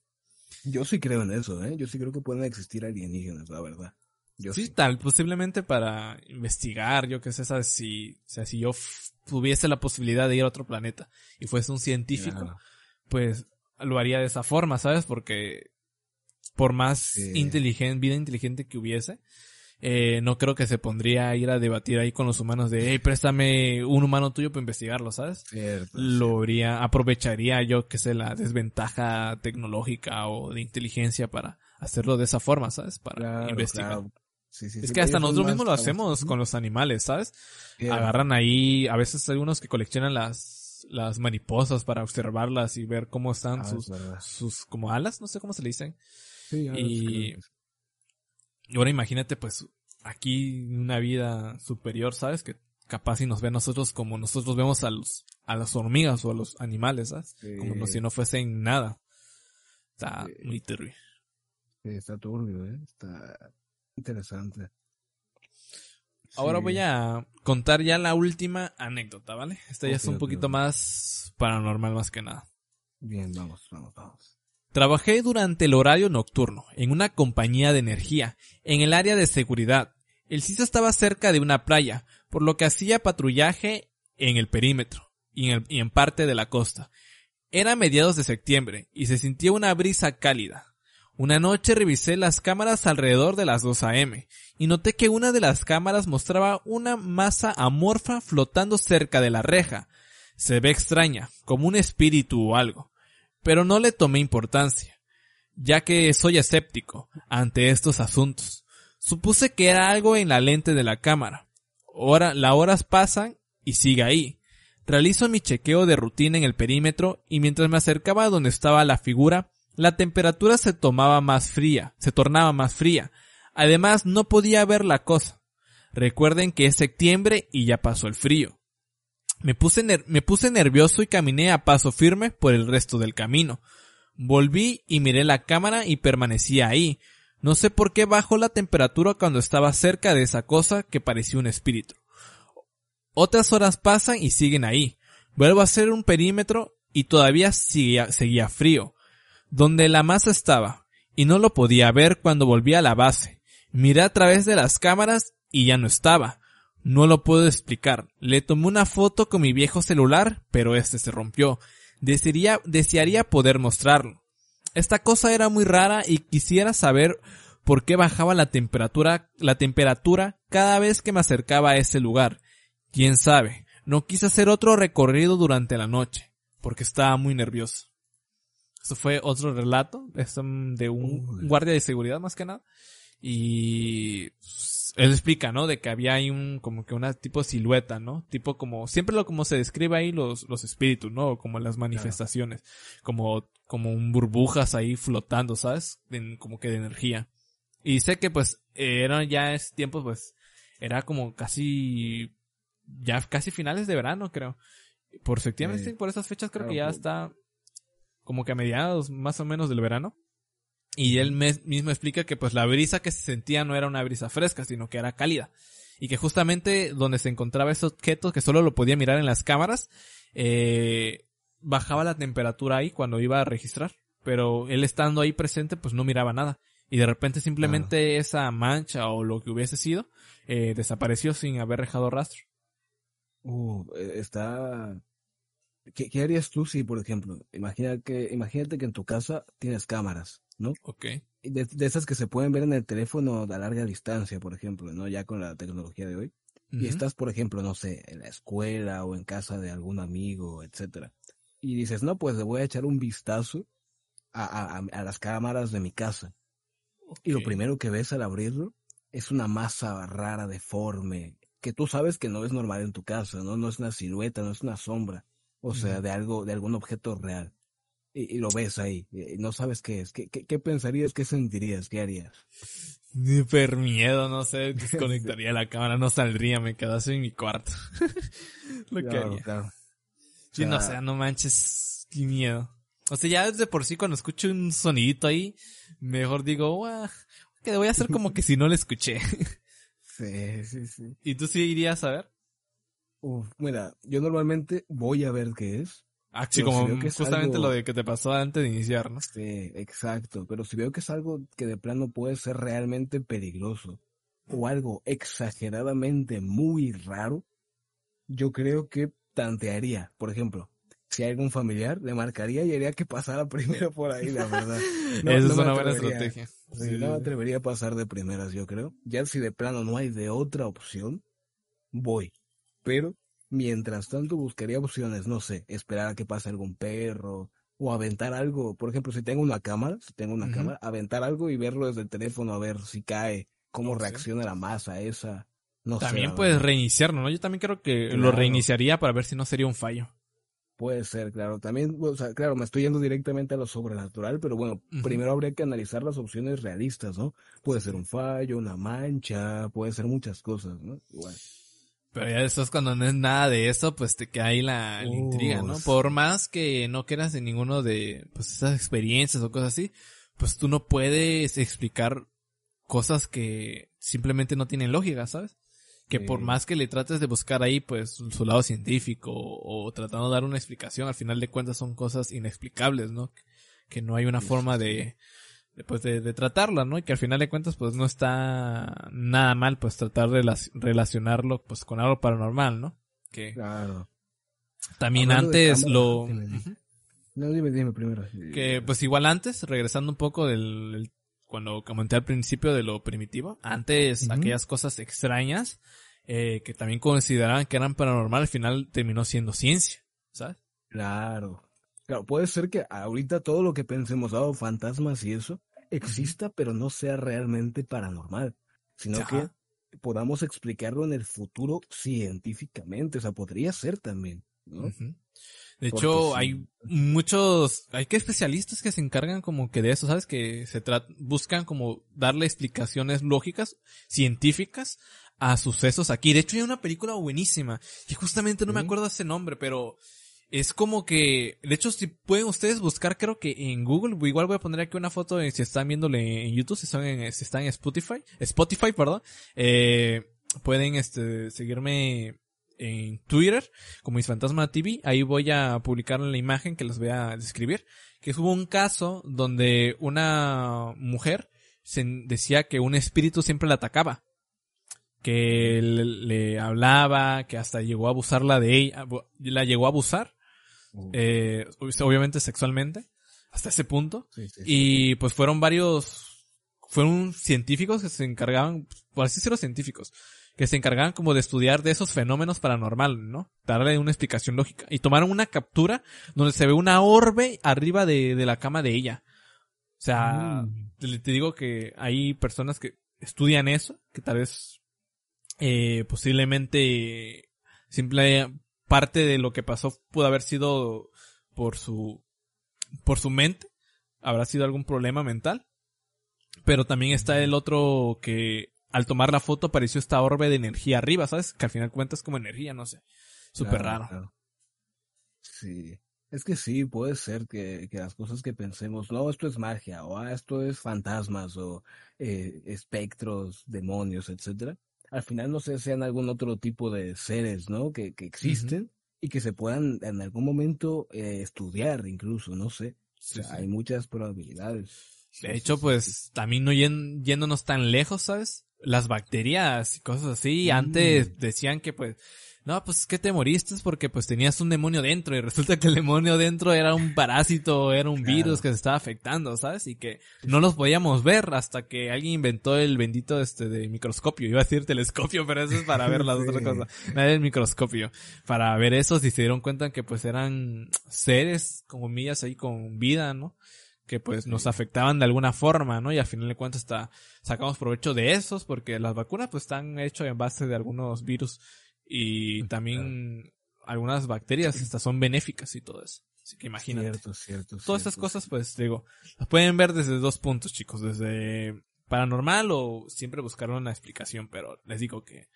Yo sí creo en eso, ¿eh? Yo sí creo que pueden existir alienígenas, la verdad. Yo sí, tal, posiblemente para investigar, yo qué sé, si, o sea, si yo tuviese la posibilidad de ir a otro planeta y fuese un científico, pues lo haría de esa forma, ¿sabes? Porque por más inteligente, vida inteligente que hubiese, eh, no creo que se pondría a ir a debatir ahí con los humanos de, hey, préstame un humano tuyo para investigarlo, ¿sabes? Lo haría, aprovecharía yo, que sé, la desventaja tecnológica o de inteligencia para hacerlo de esa forma, ¿sabes? Para investigar. es que hasta nosotros mismos lo hacemos con los animales, ¿sabes? Agarran ahí, a veces hay unos que coleccionan las, las mariposas para observarlas y ver cómo están ah, sus, sus, como alas, no sé cómo se le dicen. y, y ahora imagínate, pues, aquí una vida superior, ¿sabes? Que capaz si nos ve a nosotros como nosotros vemos a los, a las hormigas o a los animales, ¿sabes? Como si no fuesen nada. Está muy terrible. Sí, está turbio, ¿eh? Está interesante. Ahora voy a contar ya la última anécdota, ¿vale? Esta ya es un poquito más paranormal más que nada. Bien, vamos, vamos, vamos. Trabajé durante el horario nocturno en una compañía de energía, en el área de seguridad. El sitio estaba cerca de una playa, por lo que hacía patrullaje en el perímetro y en, parte de la costa. Era mediados de septiembre y se sintió una brisa cálida. Una noche revisé las cámaras alrededor de las 2 a.m. y noté que una de las cámaras mostraba una masa amorfa flotando cerca de la reja. Se ve extraña, como un espíritu o algo pero no le tomé importancia, ya que soy escéptico ante estos asuntos. Supuse que era algo en la lente de la cámara. Ahora, las horas pasan y sigue ahí. Realizo mi chequeo de rutina en el perímetro y mientras me acercaba a donde estaba la figura, la temperatura se tomaba más fría, se tornaba más fría. Además, no podía ver la cosa. Recuerden que es septiembre y ya pasó el frío. Me puse, me puse nervioso y caminé a paso firme por el resto del camino. Volví y miré la cámara y permanecía ahí. No sé por qué bajó la temperatura cuando estaba cerca de esa cosa que parecía un espíritu. Otras horas pasan y siguen ahí. Vuelvo a hacer un perímetro y todavía seguía, seguía frío. Donde la masa estaba, y no lo podía ver cuando volví a la base. Miré a través de las cámaras y ya no estaba. No lo puedo explicar. Le tomé una foto con mi viejo celular, pero este se rompió. Desearía, desearía poder mostrarlo. Esta cosa era muy rara y quisiera saber por qué bajaba la temperatura, la temperatura cada vez que me acercaba a ese lugar. Quién sabe. No quise hacer otro recorrido durante la noche, porque estaba muy nervioso. Eso fue otro relato de un guardia de seguridad más que nada. Y él explica, ¿no? De que había ahí un, como que una tipo silueta, ¿no? Tipo como, siempre lo como se describe ahí los, los espíritus, ¿no? Como las manifestaciones. Como, como un burbujas ahí flotando, ¿sabes? como que de energía. Y sé que pues, eran ya es tiempo, pues, era como casi, ya casi finales de verano, creo. Por septiembre, por esas fechas creo que ya está como que a mediados más o menos del verano. Y él mismo explica que pues la brisa que se sentía no era una brisa fresca, sino que era cálida. Y que justamente donde se encontraba ese objeto que solo lo podía mirar en las cámaras, eh, bajaba la temperatura ahí cuando iba a registrar. Pero él estando ahí presente pues no miraba nada. Y de repente simplemente esa mancha o lo que hubiese sido, eh, desapareció sin haber dejado rastro. Uh, e, está... ¿Qué, ¿Qué, harías tú si, por ejemplo, imagina que, imagínate que en tu casa tienes cámaras ¿no? Ok. De, de, esas que se pueden ver en el teléfono a larga distancia, por ejemplo, ¿no? Ya con la tecnología de hoy. Y estás, por ejemplo, no sé, en la escuela o en casa de algún amigo, etcétera. Y dices, no, pues le voy a echar un vistazo a, a, las cámaras de mi casa. Y lo primero que ves al abrirlo es una masa rara, deforme, que tú sabes que no es normal en tu casa, ¿no? No es una silueta, no es una sombra, o sea, de algo, de algún objeto real. Y, lo ves ahí, y no sabes qué es. ¿Qué, qué, pensarías? ¿Qué sentirías? ¿Qué harías? Super miedo, no sé, [LAUGHS] desconectaría la cámara, no saldría, me quedase en mi cuarto. [LAUGHS] lo que haría. Sí, no sé, no manches, qué miedo. O sea, ya desde por sí cuando escucho un sonidito ahí, mejor digo, que voy a hacer como que si no lo escuché. [LAUGHS] sí, sí, sí. ¿Y tú sí irías a ver? Uf, mira, yo normalmente voy a ver qué es. Ah, sí, como justamente lo de que te pasó antes de iniciar, ¿no? Sí, exacto. Pero si veo que es algo que de plano puede ser realmente peligroso o algo exageradamente muy raro, yo creo que tantearía. Por ejemplo, si hay algún familiar, le marcaría y haría que pasara [LAUGHS] primero por ahí, la verdad. [LAUGHS] Esa es una buena estrategia. No me atrevería a pasar de primeras, yo creo. Ya si de plano no hay de otra opción, voy. Pero, mientras tanto, buscaría opciones, no sé, esperar a que pase algún perro, o aventar algo. Por ejemplo, si tengo una cámara, si tengo una cámara, aventar algo y verlo desde el teléfono a ver si cae, cómo reacciona la masa esa. No también puedes reiniciarlo, ¿no? Yo también creo que lo reiniciaría para ver si no sería un fallo. Puede ser, claro. También, o sea, claro, me estoy yendo directamente a lo sobrenatural, pero bueno, primero habría que analizar las opciones realistas, ¿no? Puede ser un fallo, una mancha, puede ser muchas cosas, ¿no? Igual. Pero ya después cuando no es nada de eso, pues te queda ahí la, intriga, ¿no? Por más que no quieras en ninguno de, pues esas experiencias o cosas así, pues tú no puedes explicar cosas que simplemente no tienen lógica, ¿sabes? que por más que le trates de buscar ahí pues su lado científico o, tratando de dar una explicación, al final de cuentas son cosas inexplicables, ¿no? Que no hay una forma de, de pues de, de, tratarla, ¿no? Y que al final de cuentas pues no está nada mal pues tratar de relacionarlo pues con algo paranormal, ¿no? Que claro. también antes lo... No, dime, dime primero. Que pues igual antes, regresando un poco del, cuando comenté al principio de lo primitivo, antes aquellas cosas extrañas eh, que también consideraban que eran paranormal, al final terminó siendo ciencia, ¿sabes? Claro. Claro, puede ser que ahorita todo lo que pensemos, dado fantasmas y eso, exista, pero no sea realmente paranormal, sino que podamos explicarlo en el futuro científicamente, o sea, podría ser también, ¿no? De hecho, hay muchos, hay que especialistas que se encargan como que de eso, ¿sabes? Que se buscan como darle explicaciones lógicas, científicas a sucesos aquí. De hecho, hay una película buenísima, que justamente no me acuerdo ese nombre, pero es como que, de hecho, si pueden ustedes buscar, creo que en Google, igual voy a poner aquí una foto si están viéndole en YouTube, si están en, si están en Spotify, Spotify, perdón, eh, pueden, este, seguirme en Twitter como Mis Fantasma TV. Ahí voy a publicar la imagen que les voy a describir. Que hubo un caso donde una mujer se decía que un espíritu siempre la atacaba. Que le, hablaba, que hasta llegó a abusarla de ella, la llegó a abusar, eh, obviamente sexualmente, hasta ese punto. Y pues fueron varios, fueron científicos que se encargaban, por así decirlo científicos, que se encargaban como de estudiar de esos fenómenos paranormales, ¿no? Darle una explicación lógica. Y tomaron una captura donde se ve una orbe arriba de, de la cama de ella. O sea, mm. te, digo que hay personas que estudian eso, que tal vez eh, posiblemente simple parte de lo que pasó pudo haber sido por su por su mente, habrá sido algún problema mental. Pero también está el otro que al tomar la foto apareció esta orbe de energía arriba, ¿sabes? Que al final cuentas como energía, no sé. Súper raro. Sí. Es que sí, puede ser que, que, las cosas que pensemos, no, esto es magia, o ah, esto es fantasmas, o eh, espectros, demonios, etcétera, al final no sé, sean algún otro tipo de seres, ¿no? Que, que existen y que se puedan en algún momento eh, estudiar, incluso, no sé. Hay muchas probabilidades. De hecho, pues, también no yéndonos tan lejos, ¿sabes? las bacterias y cosas así. Antes mm. decían que pues, no, pues que te moriste porque pues tenías un demonio dentro y resulta que el demonio dentro era un parásito, era un virus que se estaba afectando, ¿sabes? Y que no los podíamos ver hasta que alguien inventó el bendito este de microscopio. Iba a decir telescopio, pero eso es para ver las [LAUGHS] otras cosas. el microscopio. Para ver eso y se dieron cuenta que pues eran seres, como millas ahí con vida, ¿no? que pues nos afectaban de alguna forma, ¿no? Y al final de cuentas hasta sacamos provecho de esos porque las vacunas pues están hechas en base de algunos virus y también algunas bacterias estas son benéficas y todo eso. Así que imagínate. Cierto, cierto. Todas estas cosas pues digo, las pueden ver desde dos puntos, chicos, desde paranormal o siempre buscar una explicación, pero les digo que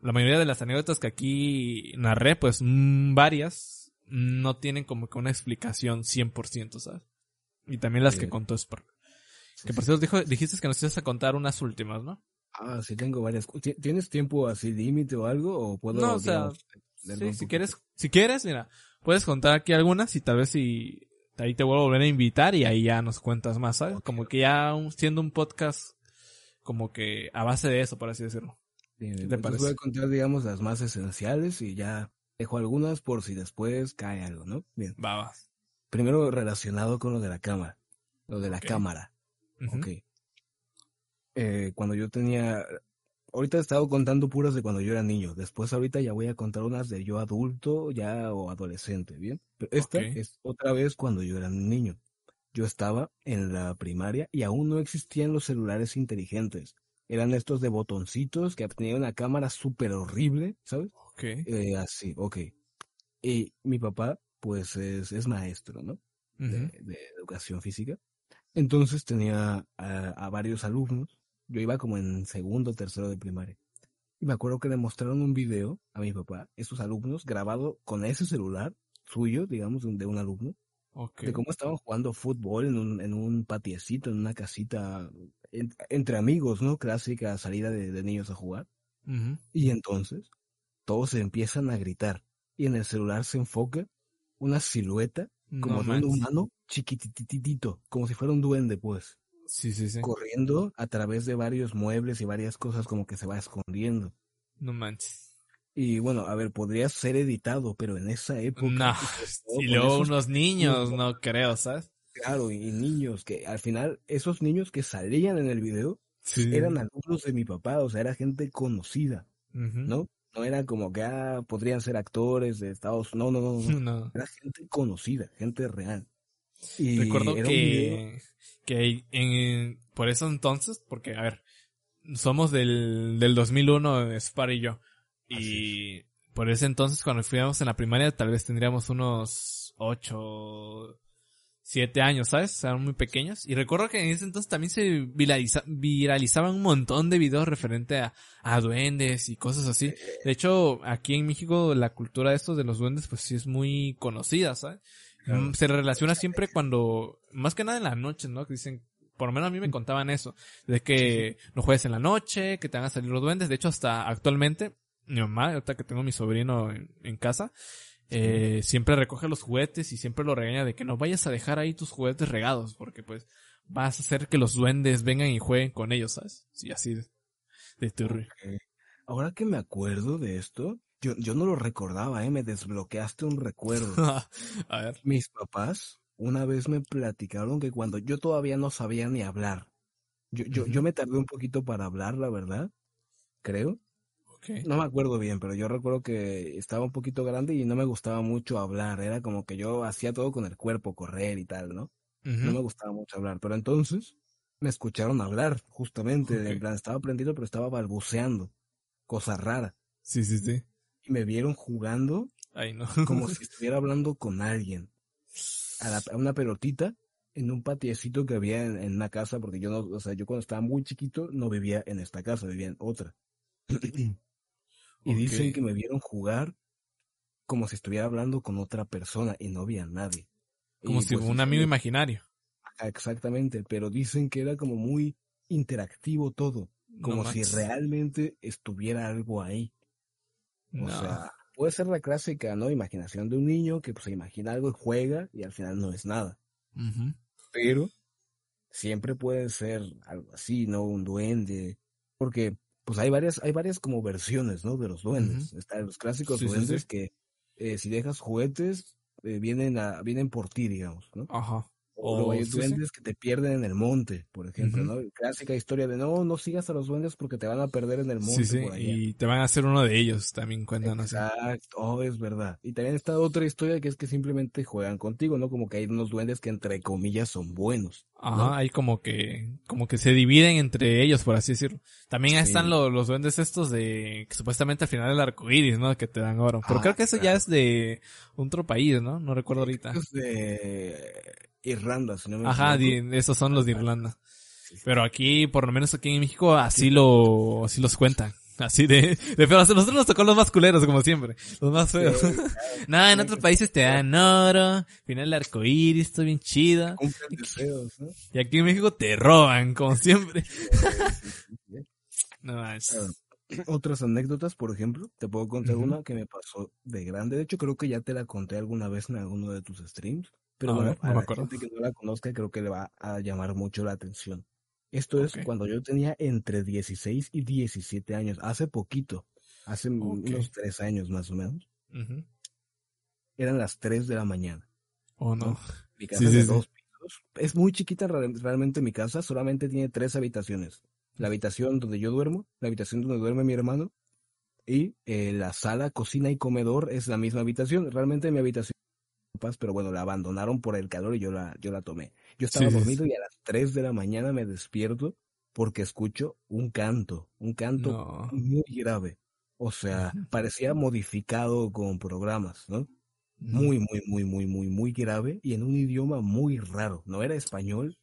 la mayoría de las anécdotas que aquí narré, pues mm, varias, no tienen como que una explicación 100%, ¿sabes? Y también las que contó Spark. que por cierto dijo, dijiste que nos ibas a contar unas últimas, ¿no? Ah, sí, tengo varias. ¿Tienes tiempo así límite o algo? ¿O puedo, no, o sea, si quieres, si quieres, mira, puedes contar aquí algunas y tal vez si ahí te vuelvo a volver a invitar y ahí ya nos cuentas más, ¿sabes? Como que ya siendo un podcast como que a base de eso, por así decirlo. te voy a contar, digamos, las más esenciales y ya dejo algunas por si después cae algo, ¿no? Bien. Va, va. Primero relacionado con lo de la cámara. Lo de la cámara. Ok. Eh, cuando yo tenía... Ahorita he estado contando puras de cuando yo era niño. Después ahorita ya voy a contar unas de yo adulto ya o adolescente, ¿bien? Pero esta es otra vez cuando yo era niño. Yo estaba en la primaria y aún no existían los celulares inteligentes. Eran estos de botoncitos que tenían una cámara súper horrible, ¿sabes? Ok. Eh, así, ok. Y mi papá pues es, es maestro, ¿no? de, educación física. Entonces tenía a, varios alumnos. Yo iba como en segundo o tercero de primaria. Y me acuerdo que le mostraron un video a mi papá, esos alumnos, grabado con ese celular suyo, digamos, de un alumno, de cómo estaban jugando fútbol en un, en un patiecito, en una casita, entre amigos, ¿no? Clásica salida de, niños a jugar. Y entonces, todos se empiezan a gritar. Y en el celular se enfoca una silueta como de un humano chiquititito, como si fuera un duende, pues. Sí, sí, sí. Corriendo a través de varios muebles y varias cosas como que se va escondiendo. No manches. Y bueno, a ver, podría ser editado, pero en esa época. No, y [LAUGHS] luego unos niños, no creo, ¿sabes? Claro, y niños que al final, esos niños que salían en el video eran alumnos de mi papá, o sea, era gente conocida, ¿no? No era como que ah, podrían ser actores de Estados Unidos. No, no, no, [LAUGHS] no. Era gente conocida, gente real. Y Recuerdo que, que en, por eso entonces, porque, a ver, somos del, del 2001, Spar y yo. Y por ese entonces, cuando fuimos en la primaria, tal vez tendríamos unos ocho, siete años, ¿sabes? Eran muy pequeños. Y recuerdo que en ese entonces también se viralizaban un montón de videos referente a, a, duendes y cosas así. De hecho, aquí en México la cultura de estos de los duendes pues sí es muy conocida, ¿sabes? Mm, se relaciona siempre cuando, más que nada en la noche, ¿no? Que dicen, por lo menos a mí me contaban eso, de que no juegues en la noche, que te van a salir los duendes. De hecho, hasta actualmente, mi mamá, ahorita que tengo mi sobrino en casa, eh, siempre recoge los juguetes y siempre lo regaña de que no vayas a dejar ahí tus juguetes regados, porque pues vas a hacer que los duendes vengan y jueguen con ellos, ¿sabes? Sí, así de, de Ahora que me acuerdo de esto, yo, yo no lo recordaba, ¿eh? Me desbloqueaste un recuerdo. [LAUGHS] a ver. Mis papás una vez me platicaron que cuando yo todavía no sabía ni hablar, yo, yo, yo me tardé un poquito para hablar, la verdad, creo. No me acuerdo bien, pero yo recuerdo que estaba un poquito grande y no me gustaba mucho hablar. Era como que yo hacía todo con el cuerpo, correr y tal, ¿no? No me gustaba mucho hablar. Pero entonces me escucharon hablar, justamente. En plan, estaba aprendiendo, pero estaba balbuceando. Cosa rara. Sí, sí, sí. Y me vieron jugando Ay, no. como si [LAUGHS] estuviera hablando con alguien. A, una pelotita en un patiecito que había en, en, una casa, porque yo no, o sea, yo cuando estaba muy chiquito no vivía en esta casa, vivía en otra. [CLEARS THROAT] Y dicen que me vieron jugar como si estuviera hablando con otra persona y no había nadie. Como si fuera un amigo imaginario. Exactamente, pero dicen que era como muy interactivo todo, como si realmente estuviera algo ahí. O sea, puede ser la clásica, ¿no? Imaginación de un niño que pues se imagina algo y juega y al final no es nada. Pero siempre puede ser algo así, ¿no? Un duende. Porque pues hay varias, hay varias como versiones, ¿no? De los duendes. Están los clásicos duendes que eh, si dejas juguetes, eh, vienen a, vienen por ti, digamos, ¿no? Ajá. O hay duendes que te pierden en el monte, por ejemplo, ¿no? Clásica historia de no, no sigas a los duendes porque te van a perder en el monte. Sí, sí, y te van a hacer uno de ellos, también cuentan Exacto, oh, es verdad. Y también está otra historia que es que simplemente juegan contigo, ¿no? Como que hay unos duendes que entre comillas son buenos. Ajá, hay como que, como que se dividen entre ellos, por así decirlo. También están los, los duendes estos de, que supuestamente al final del arco iris, ¿no? Que te dan oro. Pero ah, creo que eso ya es de otro país, ¿no? No recuerdo ahorita. Es de Irlanda, si no me Ajá, esos son los de Irlanda. Pero aquí, por lo menos aquí en México, así lo, así los cuentan. Así de, de feo. A nosotros nos tocó los más culeros, como siempre. Los más feos. [LAUGHS] no, en otros países te dan oro, final el arco iris, todo bien chido. Y aquí en México te roban, como siempre. no, [CLEARS THROAT] Otras anécdotas, por ejemplo, te puedo contar una que me pasó de grande. De hecho, creo que ya te la conté alguna vez en alguno de tus streams. Pero bueno, a la gente que no la conozca, creo que le va a llamar mucho la atención. Esto es cuando yo tenía entre 16 y 17 años, hace poquito, hace unos tres años más o menos. Eran las 3 de la mañana. Oh, no. Mi casa de dos pisos. Es muy chiquita realmente mi casa, solamente tiene tres habitaciones. La habitación donde yo duermo, la habitación donde duerme mi hermano y eh, la sala, cocina y comedor es la misma habitación. Realmente mi habitación pero bueno, la abandonaron por el calor y yo la, yo la tomé. Yo estaba dormido y a las 3 de la mañana me despierto porque escucho un canto, un canto muy grave. O sea, [LAUGHS] parecía modificado con programas, ¿no? Muy, muy, muy, muy, muy, muy grave y en un idioma muy raro. No era español,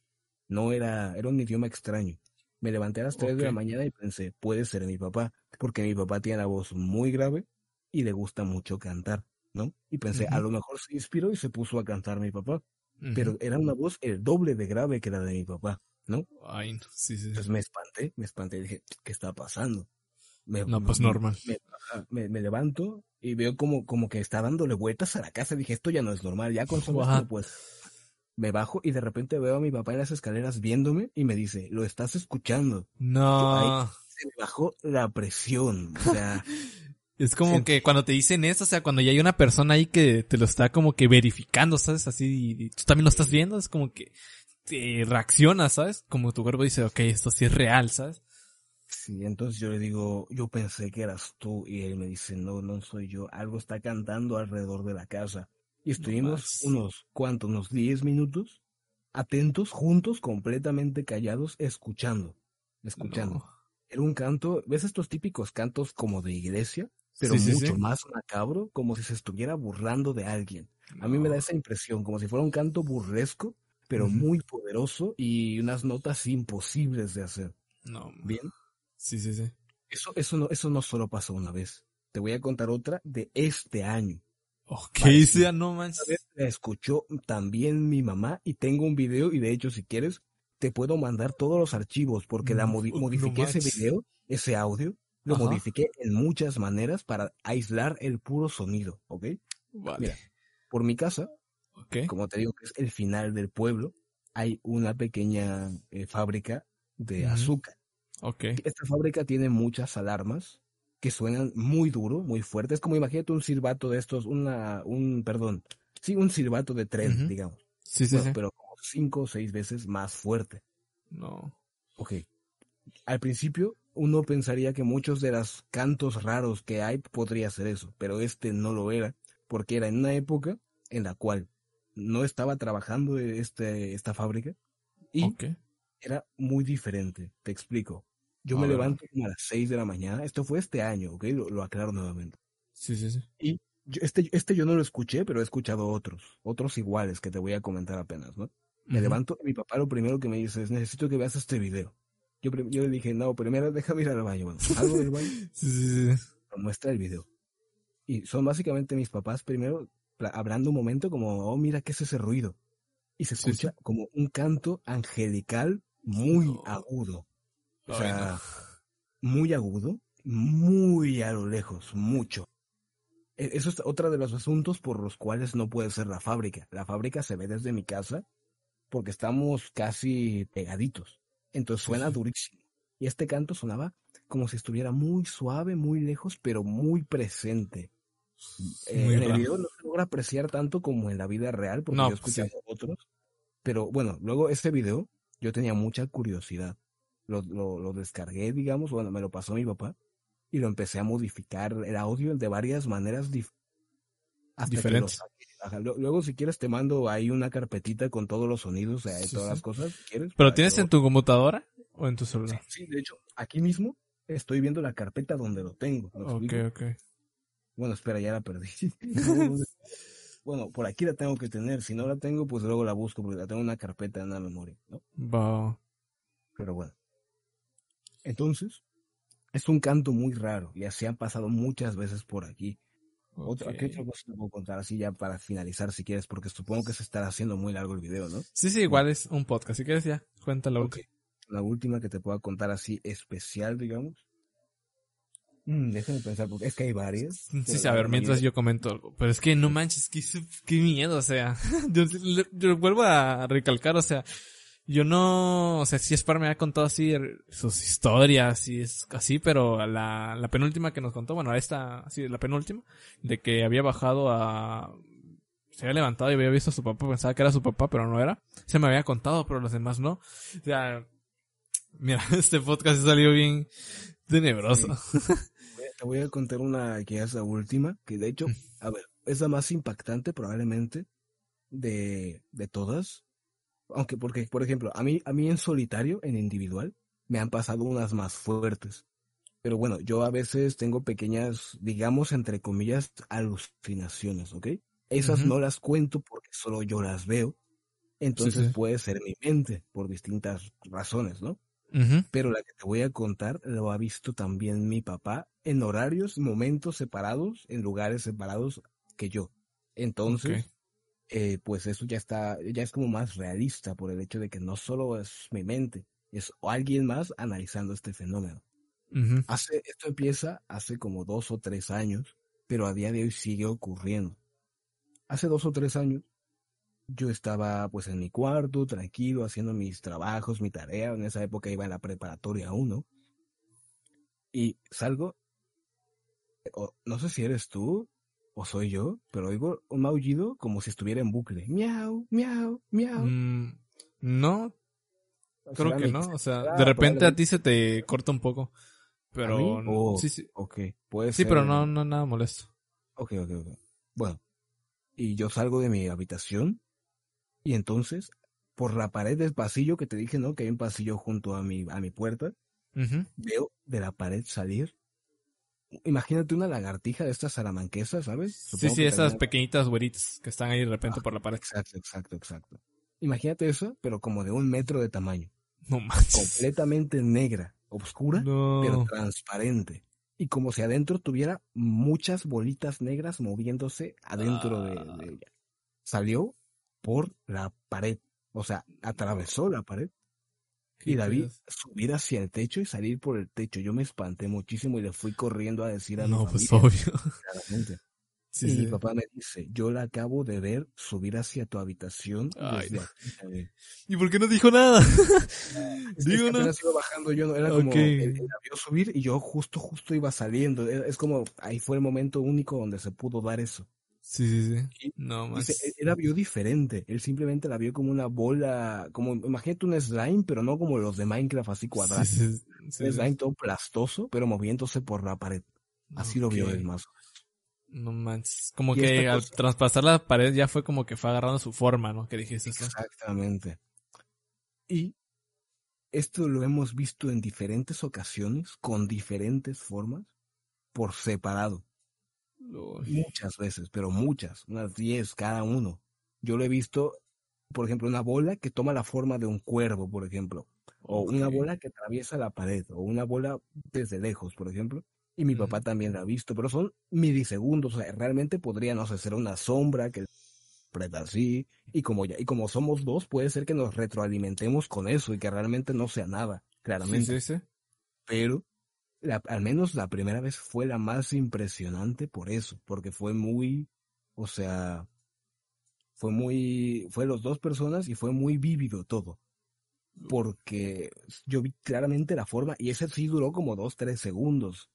no era, era un idioma extraño. Me levanté a las 3 de la mañana y pensé, puede ser mi papá, porque mi papá tiene la voz muy grave y le gusta mucho cantar. ¿No? Y pensé, a lo mejor se inspiró y se puso a cantar mi papá. Pero era una voz el doble de grave que la de mi papá, ¿no? Ay, sí, sí. Entonces me espanté, me espanté y dije, ¿qué está pasando? Me, no, pues normal. Me, me, levanto y veo como, como que está dándole vueltas a la casa. Dije, esto ya no es normal, ya con solo esto, pues me bajo y de repente veo a mi papá en las escaleras viéndome y me dice, lo estás escuchando. No. ahí se me bajó la presión. O sea, [LAUGHS] Es como que cuando te dicen eso, o sea, cuando ya hay una persona ahí que te lo está como que verificando, ¿sabes? Así, y tú también lo estás viendo, es como que te reaccionas, ¿sabes? Como tu cuerpo dice, ok, esto sí es real, ¿sabes? Sí, entonces yo le digo, yo pensé que eras tú, y él me dice, no, no soy yo, algo está cantando alrededor de la casa. Y estuvimos unos, ¿cuántos? Unos 10 minutos, atentos, juntos, completamente callados, escuchando, escuchando. Era un canto, ¿ves estos típicos cantos como de iglesia? Pero mucho más macabro, como si se estuviera burlando de alguien. A mí me da esa impresión, como si fuera un canto burlesco, pero muy poderoso y unas notas imposibles de hacer. No. ¿Bien? Sí, sí, sí. Eso, eso, no, eso no solo pasó una vez. Te voy a contar otra de este año. Ok, sea, no manches. La escuchó también mi mamá y tengo un video y de hecho si quieres te puedo mandar todos los archivos porque la modifiqué ese video, ese audio lo modifiqué en muchas maneras para aislar el puro sonido, ¿ok? Vale. Mira, por mi casa, como te digo que es el final del pueblo, hay una pequeña eh, fábrica de azúcar. Okay. Esta fábrica tiene muchas alarmas que suenan muy duro, muy fuertes, como imagínate un silbato de estos, una, un, perdón, sí, un silbato de tren, digamos. Sí, sí, sí. Pero como cinco o seis veces más fuerte. No. Ok. Al principio uno pensaría que muchos de los cantos raros que hay podría ser eso, pero este no lo era, porque era en una época en la cual no estaba trabajando este, esta fábrica y era muy diferente. Te explico. Yo me levanto a las 6 de la mañana. Esto fue este año, ¿ok? Lo, aclaro nuevamente. Sí, sí, sí. Y este, este yo no lo escuché, pero he escuchado otros, otros iguales que te voy a comentar apenas, ¿no? Me levanto y mi papá lo primero que me dice es, necesito que veas este video. Yo, yo le dije, no, primero déjame ir al baño. Bueno, [LAUGHS] algo del baño. sí, sí, sí. Muestra el video. Y son básicamente mis papás primero hablando un momento como, oh, mira, ¿qué es ese ruido? Y se escucha como un canto angelical muy agudo. O sea, muy agudo, muy a lo lejos, mucho. E, eso es otro de los asuntos por los cuales no puede ser la fábrica. La fábrica se ve desde mi casa porque estamos casi pegaditos. Entonces suena durísimo. Y este canto sonaba como si estuviera muy suave, muy lejos, pero muy presente. Eh, en el video no se logra apreciar tanto como en la vida real, porque yo he escuchado otros, Pero bueno, luego ese video yo tenía mucha curiosidad. Lo, lo, lo descargué, digamos, bueno, me lo pasó mi papá y lo empecé a modificar el audio de varias maneras diferentes. Luego, si quieres, te mando ahí una carpetita con todos los sonidos, o todas las cosas, quieres. ¿Pero tienes en tu computadora o en tu celular? Sí, de hecho, aquí mismo estoy viendo la carpeta donde lo tengo. ok, ok. Bueno, espera, ya la perdí. [LAUGHS] [LAUGHS] bueno, por aquí la tengo que tener. Si no la tengo, pues luego la busco porque la tengo en una carpeta en la memoria, ¿no? Va. Pero bueno. Entonces, es un canto muy raro y así han pasado muchas veces por aquí. Otra, ¿Qué otra cosa te puedo contar así ya para finalizar si quieres? Porque supongo que se estará haciendo muy largo el video, ¿no? Sí, sí, igual es un podcast. Si quieres ya, cuéntalo. La última que te pueda contar así especial, digamos. Mm, déjame pensar, porque es que hay varias. Sí, sí, a ver, mientras yo comento algo. Pero es que no manches, qué, qué miedo, o sea. [LAUGHS] yo, vuelvo a recalcar, o sea, yo no, o sea, si Spar me ha contado así sus historias y es así, pero la, la penúltima que nos contó, bueno, esta, así, la penúltima, de que había bajado a, se había levantado y había visto a su papá, pensaba que era su papá, pero no era. Se me había contado, pero los demás no. O sea, mira, [LAUGHS] este podcast salió bien tenebroso. te voy a contar una que es la última, que de hecho, a ver, es la más impactante probablemente de, de todas. Aunque, porque, por ejemplo, a mí, a mí en solitario, en individual, me han pasado unas más fuertes. Pero bueno, yo a veces tengo pequeñas, digamos, entre comillas, alucinaciones, ¿ok? Esas no las cuento porque solo yo las veo. Entonces puede ser mi mente, por distintas razones, ¿no? Pero la que te voy a contar lo ha visto también mi papá en horarios, momentos separados, en lugares separados que yo. Entonces, eh, pues eso ya está, ya es como más realista por el hecho de que no solo es mi mente, es alguien más analizando este fenómeno. Hace, esto empieza hace como dos o tres años, pero a día de hoy sigue ocurriendo. Hace dos o tres años yo estaba pues en mi cuarto, tranquilo, haciendo mis trabajos, mi tarea. En esa época iba en la preparatoria uno. Y salgo, no sé si eres tú o soy yo, pero oigo un maullido como si estuviera en bucle. Miau, miau, miau. Mm, no, creo que no. O sea, [LAUGHS] de repente a ti se te corta un poco. Pero oh, sí, sí. Ok, puede Sí, pero no, no nada molesto. Ok, ok, ok. Bueno, y yo salgo de mi habitación y entonces, por la pared del pasillo, que te dije, ¿no? Que hay un pasillo junto a mi, a mi puerta, veo de la pared salir. Imagínate una lagartija de estas salamanquesas, ¿sabes? sí, sí, esas pequeñitas güeritas que están ahí de repente por la pared. Exacto, exacto, exacto. Imagínate eso, pero como de un metro de tamaño. No manches. Completamente negra, oscura, pero transparente. Y como si adentro tuviera muchas bolitas negras moviéndose adentro de, de ah. ella. Salió por la pared. O sea, atravesó la pared. Y David subir hacia el techo y salir por el techo. Yo me espanté muchísimo y le fui corriendo a decir a no, pues obvio. [LAUGHS] y mi papá me dice, yo la acabo de ver subir hacia tu habitación. ¿Y por qué no dijo nada? [LAUGHS] Digo, no. iba bajando yo, era como, él, la vio subir y yo justo, justo iba saliendo. Es como, ahí fue el momento único donde se pudo dar eso. Sí, sí, sí. No más. Él, la vio diferente. Él simplemente la vio como una bola, como imagínate un slime, pero no como los de Minecraft así cuadrados. un slime todo plastoso, pero moviéndose por la pared. Así lo vio él más. No manches. Como que al traspasar la pared ya fue como que fue agarrando su forma, ¿no? Que dijiste eso. Exactamente. Y esto lo hemos visto en diferentes ocasiones, con diferentes formas, por separado. Muchas veces, pero muchas, unas 10 cada uno. Yo lo he visto, por ejemplo, una bola que toma la forma de un cuervo, por ejemplo, o una bola que atraviesa la pared, o una bola desde lejos, por ejemplo. Y mi papá también la ha visto, pero son milisegundos, o sea, realmente podría, no sé, ser una sombra que preta así, y como ya, y como somos dos, puede ser que nos retroalimentemos con eso y que realmente no sea nada, claramente. Sí, sí, sí. Pero al menos la primera vez fue la más impresionante por eso, porque fue muy, o sea, fue muy, fue los dos personas y fue muy vívido todo. Porque yo vi claramente la forma y ese sí duró como dos, tres segundos.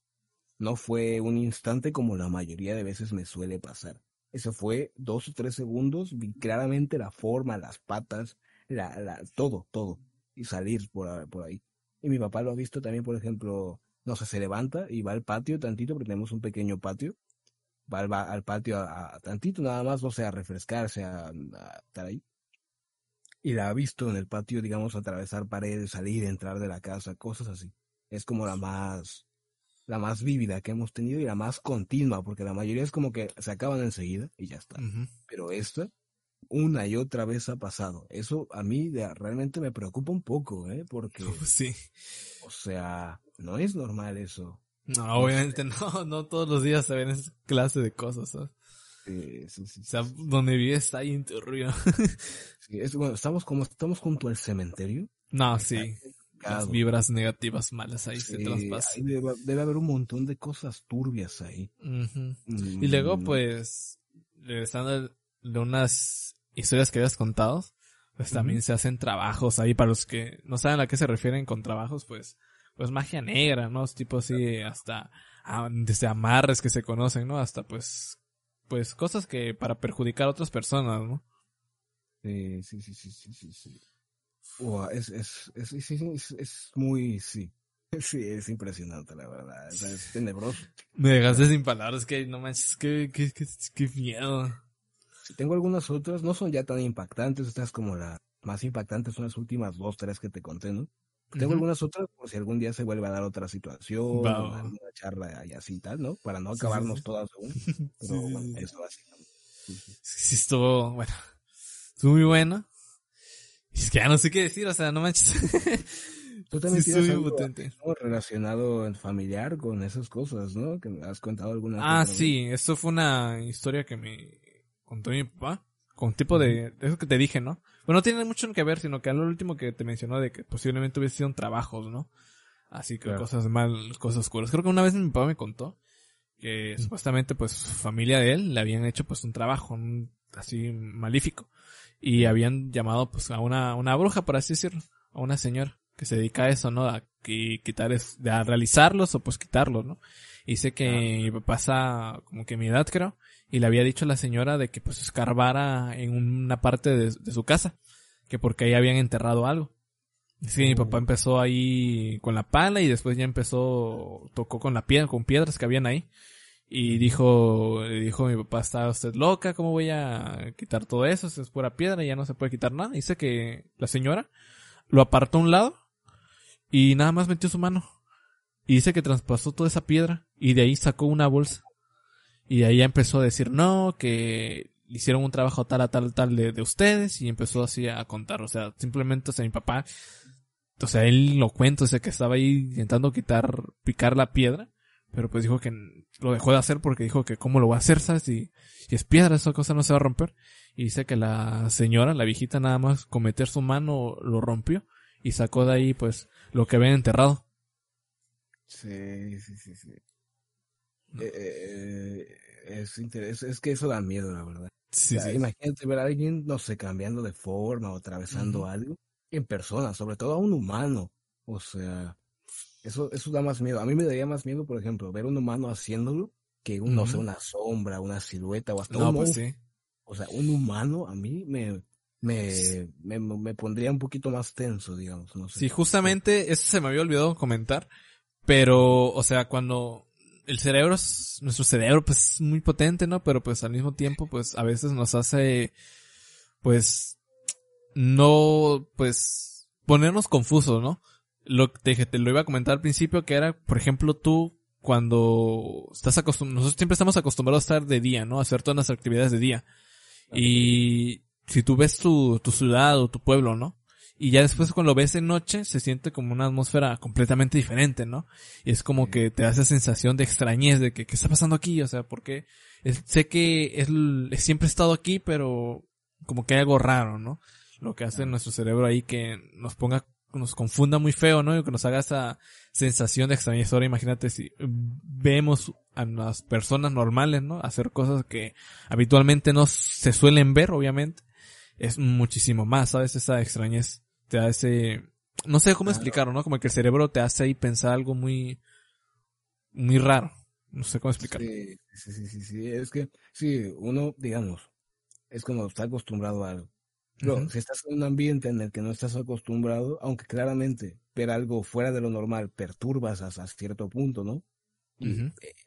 No fue un instante como la mayoría de veces me suele pasar. Eso fue dos o tres segundos, vi claramente la forma, las patas, la, la, todo, todo, y salir por, por ahí. Y mi papá lo ha visto también, por ejemplo, no sé, se levanta y va al patio tantito, porque tenemos un pequeño patio, va al, va al patio a, tantito nada más, no sé, a refrescarse, a, a, estar ahí. Y la ha visto en el patio, digamos, atravesar paredes, salir, entrar de la casa, cosas así. Es como la más, la más vívida que hemos tenido y la más continua, porque la mayoría es como que se acaban enseguida y ya está. Pero esta, una y otra vez ha pasado. Eso a mí realmente me preocupa un poco, ¿eh? Porque, [LAUGHS] sí. o sea, no es normal eso. No, obviamente no, [LAUGHS] no todos los días se ven esa clase de cosas, ¿sabes? Sí, sí, sí, o sea, donde vive está ahí en [LAUGHS] es, bueno, estamos como, estamos junto al cementerio. No, sí. Las vibras negativas malas ahí se traspasan. Debe, debe, haber un montón de cosas turbias ahí. Y luego, mm. pues, regresando de unas historias que habías contado, pues también se hacen trabajos ahí para los que no saben a qué se refieren con trabajos, pues, pues magia negra, ¿no? Tipo así, hasta, ah, desde amarres que se conocen, ¿no? Hasta pues, pues cosas que para perjudicar a otras personas, ¿no? Sí, sí, sí, sí, sí, sí. es, es, es, es, es, muy, sí. [LAUGHS] Sí, es impresionante, la verdad. es tenebroso. Me dejaste sin palabras, que no manches, qué, qué, qué, qué miedo. Tengo algunas otras, no son ya tan impactantes, estas como las más impactantes son las últimas dos, tres que te conté, ¿no? Tengo algunas otras por si algún día se vuelve a dar otra situación, una charla y así tal, ¿no? Para no acabarnos todas aún. [LAUGHS] Pero bueno, eso básicamente. Sí, estuvo, bueno, estuvo muy bueno. Es que ya no sé qué decir, o sea, no manches. [LAUGHS] Tú también tienes algo, relacionado en familiar con esas cosas, ¿no? Que me has contado alguna Ah, sí, esto fue una historia que me contó mi papá, con tipo de, eso que te dije, ¿no? Bueno, no tiene mucho que ver, sino que lo último que te mencionó de que posiblemente hubiese sido trabajos, ¿no? Así que cosas mal, cosas oscuras. Creo que una vez mi papá me contó que supuestamente pues familia de él le habían hecho pues un trabajo así malífico y habían llamado pues a una, una bruja, por así decirlo, a una señora que se dedica a eso, ¿no? A quitar, a realizarlos o pues quitarlos, ¿no? Sé que mi papá pasa como que mi edad creo y le había dicho a la señora de que pues escarbara en una parte de, su casa, que porque ahí habían enterrado algo. Sí, mi papá oh. empezó ahí con la pala y después ya empezó, tocó con la piedra, con piedras que habían ahí. Y dijo, dijo mi papá, está usted loca, ¿cómo voy a quitar todo eso? es pura piedra y ya no se puede quitar nada. Dice que la señora lo apartó a un lado y nada más metió su mano. Y dice que traspasó toda esa piedra y de ahí sacó una bolsa y ahí ya empezó a decir, no, que hicieron un trabajo tal a tal, tal de, de ustedes y empezó así a contar, o sea, simplemente, o sea, mi papá, o sea, él lo cuenta, o sea, que estaba ahí intentando quitar, picar la piedra, pero pues dijo que lo dejó de hacer porque dijo que cómo lo va a hacer, ¿sabes? Y, es piedra, esa cosa no se va a romper. Y dice que la señora, la viejita, nada más con meter su mano lo rompió y sacó de ahí, pues, lo que había enterrado. Sí, sí, sí, sí. Eh, eh, es, es, es, que eso da miedo, la verdad. Imagínate ver a alguien, no sé, cambiando de forma o atravesando algo en persona, sobre todo a un humano. O sea, eso, eso da más miedo. A mí me daría más miedo, por ejemplo, ver un humano haciéndolo que un, no sé, una sombra, una silueta o hasta un pues O sea, un humano a mí me, me, me, me, pondría un poquito más tenso, digamos. No sé. Sí, justamente eso se me había olvidado comentar. Pero, o sea, cuando el cerebro, es, nuestro cerebro pues es muy potente, ¿no? Pero pues al mismo tiempo pues a veces nos hace pues no pues ponernos confusos, ¿no? Lo que te, te lo iba a comentar al principio que era, por ejemplo, tú cuando estás acostumbrado, nosotros siempre estamos acostumbrados a estar de día, ¿no? A hacer todas las actividades de día. Y si tú ves tu, tu ciudad o tu pueblo, ¿no? Y ya después cuando lo ves en noche se siente como una atmósfera completamente diferente, ¿no? Y es como que te da esa sensación de extrañez de que, ¿qué está pasando aquí? O sea, porque sé que es, siempre he estado aquí, pero como que hay algo raro, ¿no? Lo que hace nuestro cerebro ahí que nos ponga, nos confunda muy feo, ¿no? Y que nos haga esa sensación de extrañez. Ahora imagínate si vemos a las personas normales, ¿no? Hacer cosas que habitualmente no se suelen ver, obviamente. Es muchísimo más, ¿sabes? Esa extrañez te hace, no sé cómo explicarlo, ¿no? Como que el cerebro te hace ahí pensar algo muy, muy raro. No sé cómo explicarlo. Sí, sí, sí, sí, es que, sí, uno, digamos, es como está acostumbrado a algo. Pero si estás en un ambiente en el que no estás acostumbrado, aunque claramente ver algo fuera de lo normal perturbas hasta cierto punto, ¿no?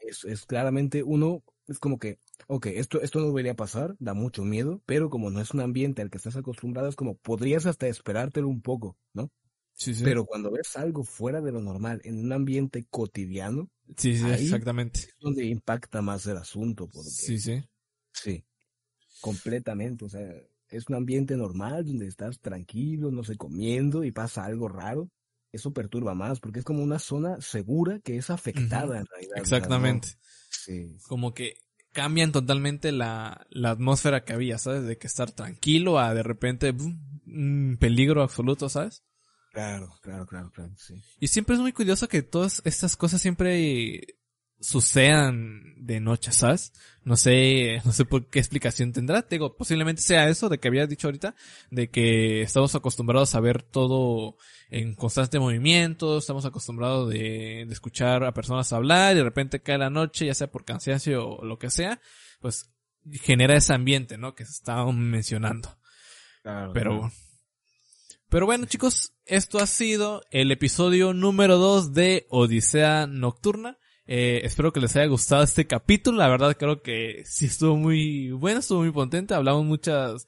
es, es, claramente uno, es como que, ok, esto, esto no debería pasar, da mucho miedo, pero como no es un ambiente al que estás acostumbrado, es como podrías hasta esperártelo un poco, ¿no? Sí, sí. Pero cuando ves algo fuera de lo normal, en un ambiente cotidiano, sí, sí, exactamente. Es donde impacta más el asunto. sí, sí. Sí, completamente. O sea, es un ambiente normal donde estás tranquilo, no sé, comiendo y pasa algo raro. Eso perturba más porque es como una zona segura que es afectada en realidad. Exactamente. Sí. Como que cambian totalmente la, la atmósfera que había, ¿sabes? De que estar tranquilo a de repente un peligro absoluto, ¿sabes? Claro, claro, claro, claro, sí. Y siempre es muy curioso que todas estas cosas siempre sucedan de noche, ¿sabes? No sé, no sé por qué explicación tendrá. Te digo, posiblemente sea eso de que había dicho ahorita, de que estamos acostumbrados a ver todo en constante movimiento, estamos acostumbrados de, de escuchar a personas hablar y de repente cae la noche, ya sea por cansancio o lo que sea, pues genera ese ambiente, ¿no? Que se estaba mencionando. Claro, Pero, pero bueno chicos, esto ha sido el episodio número 2 de Odisea Nocturna. Eh, espero que les haya gustado este capítulo. La verdad creo que sí estuvo muy bueno, estuvo muy potente. Hablamos muchas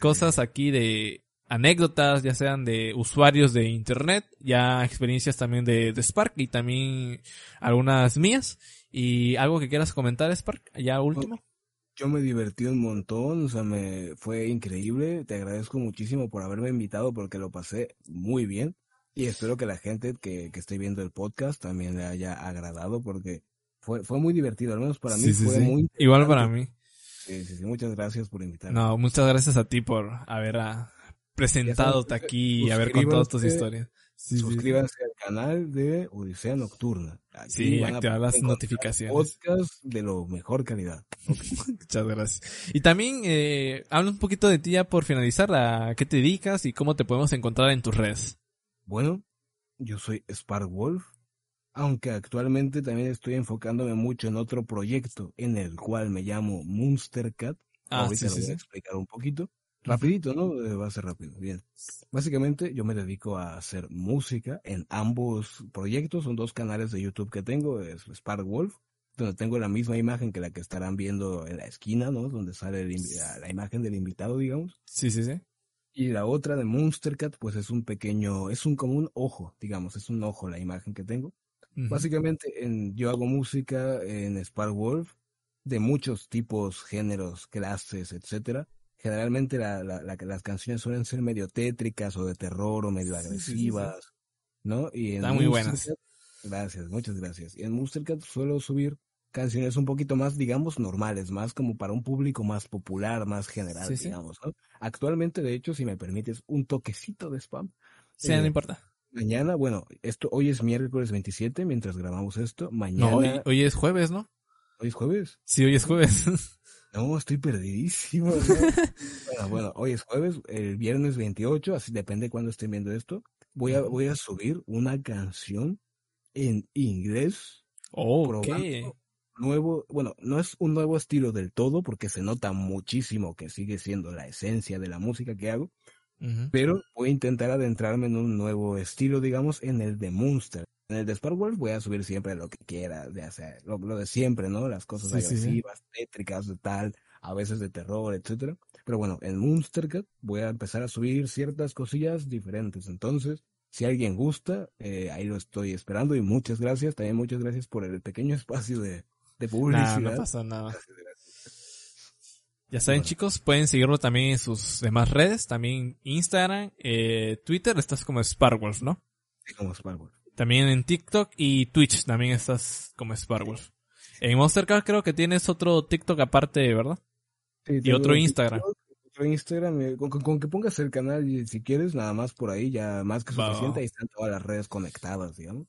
cosas aquí de anécdotas, ya sean de usuarios de internet, ya experiencias también de, de Spark y también algunas mías. Y algo que quieras comentar, Spark, ya último. Yo me divertí un montón, o sea, me fue increíble. Te agradezco muchísimo por haberme invitado porque lo pasé muy bien. Y espero que la gente que, que esté viendo el podcast también le haya agradado porque fue, fue muy divertido, al menos para mí fue muy Igual para mí. Sí, sí, sí, muchas gracias por invitarme. No, muchas gracias a ti por haber ah, presentado aquí y haber contado tus historias. suscríbanse al canal de Odisea Nocturna. sí, activar las notificaciones. Podcast de lo mejor calidad. [LAUGHS] Muchas gracias. Y también, eh, habla un poquito de ti ya por finalizar, a qué te dedicas y cómo te podemos encontrar en tus redes. Bueno, yo soy Spark Wolf, aunque actualmente también estoy enfocándome mucho en otro proyecto en el cual me llamo Monster Cat. Ah, Ahorita lo voy a explicar un poquito. Rapidito, ¿no? Eh, va a ser rápido. Bien. Básicamente yo me dedico a hacer música en ambos proyectos. Son dos canales de YouTube que tengo. Es Spark Wolf, donde tengo la misma imagen que la que estarán viendo en la esquina, ¿no? Donde sale la imagen del invitado, digamos. Sí, sí, sí. Y la otra de Monster Cat, pues es un pequeño, es un como un ojo, digamos, es un ojo la imagen que tengo. Básicamente en, yo hago música en Spark Wolf de muchos tipos, géneros, clases, etcétera. Generalmente la, la, las canciones suelen ser medio tétricas o de terror o medio agresivas, ¿no? Y en Están muy buenas. gracias, muchas gracias. Y en Monster Cat suelo subir canciones un poquito más, digamos, normales, más como para un público más popular, más general, digamos, ¿no? Actualmente, de hecho, si me permites, un toquecito de spam. Sí, no eh, importa. Mañana, bueno, esto hoy es miércoles 27, mientras grabamos esto. Mañana. hoy, es jueves, ¿no? ¿Hoy es jueves? Sí, hoy es jueves. [LAUGHS] No, estoy perdidísimo. [LAUGHS] bueno, bueno, hoy es jueves, el viernes 28, así depende cuándo estén viendo esto. Voy a, voy a subir una canción en inglés. Oh, ok nuevo, bueno, no es un nuevo estilo del todo porque se nota muchísimo que sigue siendo la esencia de la música que hago, pero voy a intentar adentrarme en un nuevo estilo, digamos, en el de Monster. En el de Spark voy a subir siempre lo que quiera, ya sea lo, de siempre, ¿no? Las cosas agresivas, tétricas, de tal, a veces de terror, etcétera. Pero bueno, en Monster Cat voy a empezar a subir ciertas cosillas diferentes. Entonces, si alguien gusta, eh, ahí lo estoy esperando y muchas gracias. También muchas gracias por el pequeño [LAUGHS] espacio de, de publicidad. no pasa nada. Ya saben chicos, pueden seguirlo también en sus demás redes, también Instagram, eh, Twitter, estás como Sparwolf, ¿no? Sí, como Sparwolf. También en TikTok y Twitch también estás como Sparwolf. En Monstercard creo que tienes otro TikTok aparte, ¿verdad? Sí, y otro Instagram. otro Instagram, eh, con, que pongas el canal y si quieres, nada más por ahí, ya más que suficiente, ahí están todas las redes conectadas, digamos.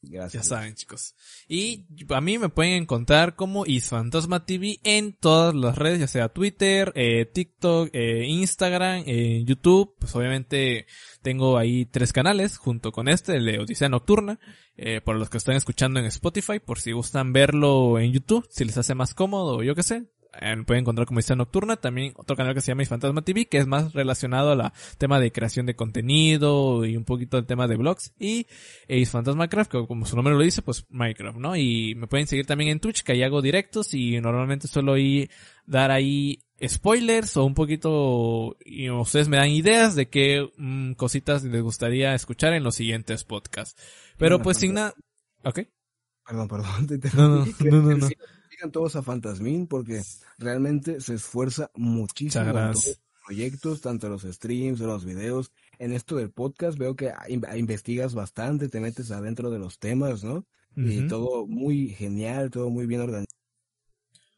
Ya saben, chicos. Y a mí me pueden encontrar como Isfantasma TV en todas las redes, ya sea Twitter, eh, TikTok, eh, Instagram, eh, YouTube. Pues obviamente tengo ahí tres canales junto con este, el de Odisea Nocturna. Eh, por los que están escuchando en Spotify, por si gustan verlo en YouTube, si les hace más cómodo, yo qué sé. Eh, pueden encontrar como Odisea Nocturna, también otro canal que se llama Is Fantasma TV, que es más relacionado a la tema de creación de contenido y un poquito el tema de blogs, y Is Fantasma Craft, que como su nombre lo dice, pues Minecraft, ¿no? Y me pueden seguir también en Twitch, que ahí hago directos y normalmente suelo ir dar ahí spoilers o un poquito y ustedes me dan ideas de qué mm, cositas les gustaría escuchar en los siguientes podcasts. Pero pues sin nada, ¿ok? Perdón, perdón, [LAUGHS] te no, no, no, no, Sigan todos a Fantasmin porque realmente se esfuerza muchísimo en todos los proyectos, tanto los streams, los videos. En esto del podcast veo que investigas bastante, te metes adentro de los temas, ¿no? Y todo muy genial, todo muy bien organizado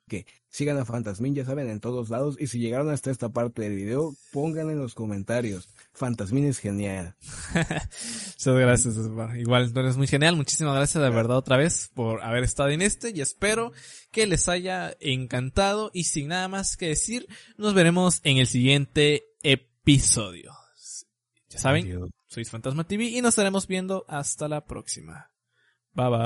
que sigan a Fantasmin, ya saben, en todos lados. Y si llegaron hasta esta parte del video, pongan en los comentarios. Fantasmin es genial. [LAUGHS] Muchas gracias, Igual, tú eres muy genial. Muchísimas gracias de verdad otra vez por haber estado en este y espero que les haya encantado. Y sin nada más que decir, nos veremos en el siguiente episodio. Ya saben, soy Fantasma TV y nos estaremos viendo hasta la próxima. Bye bye.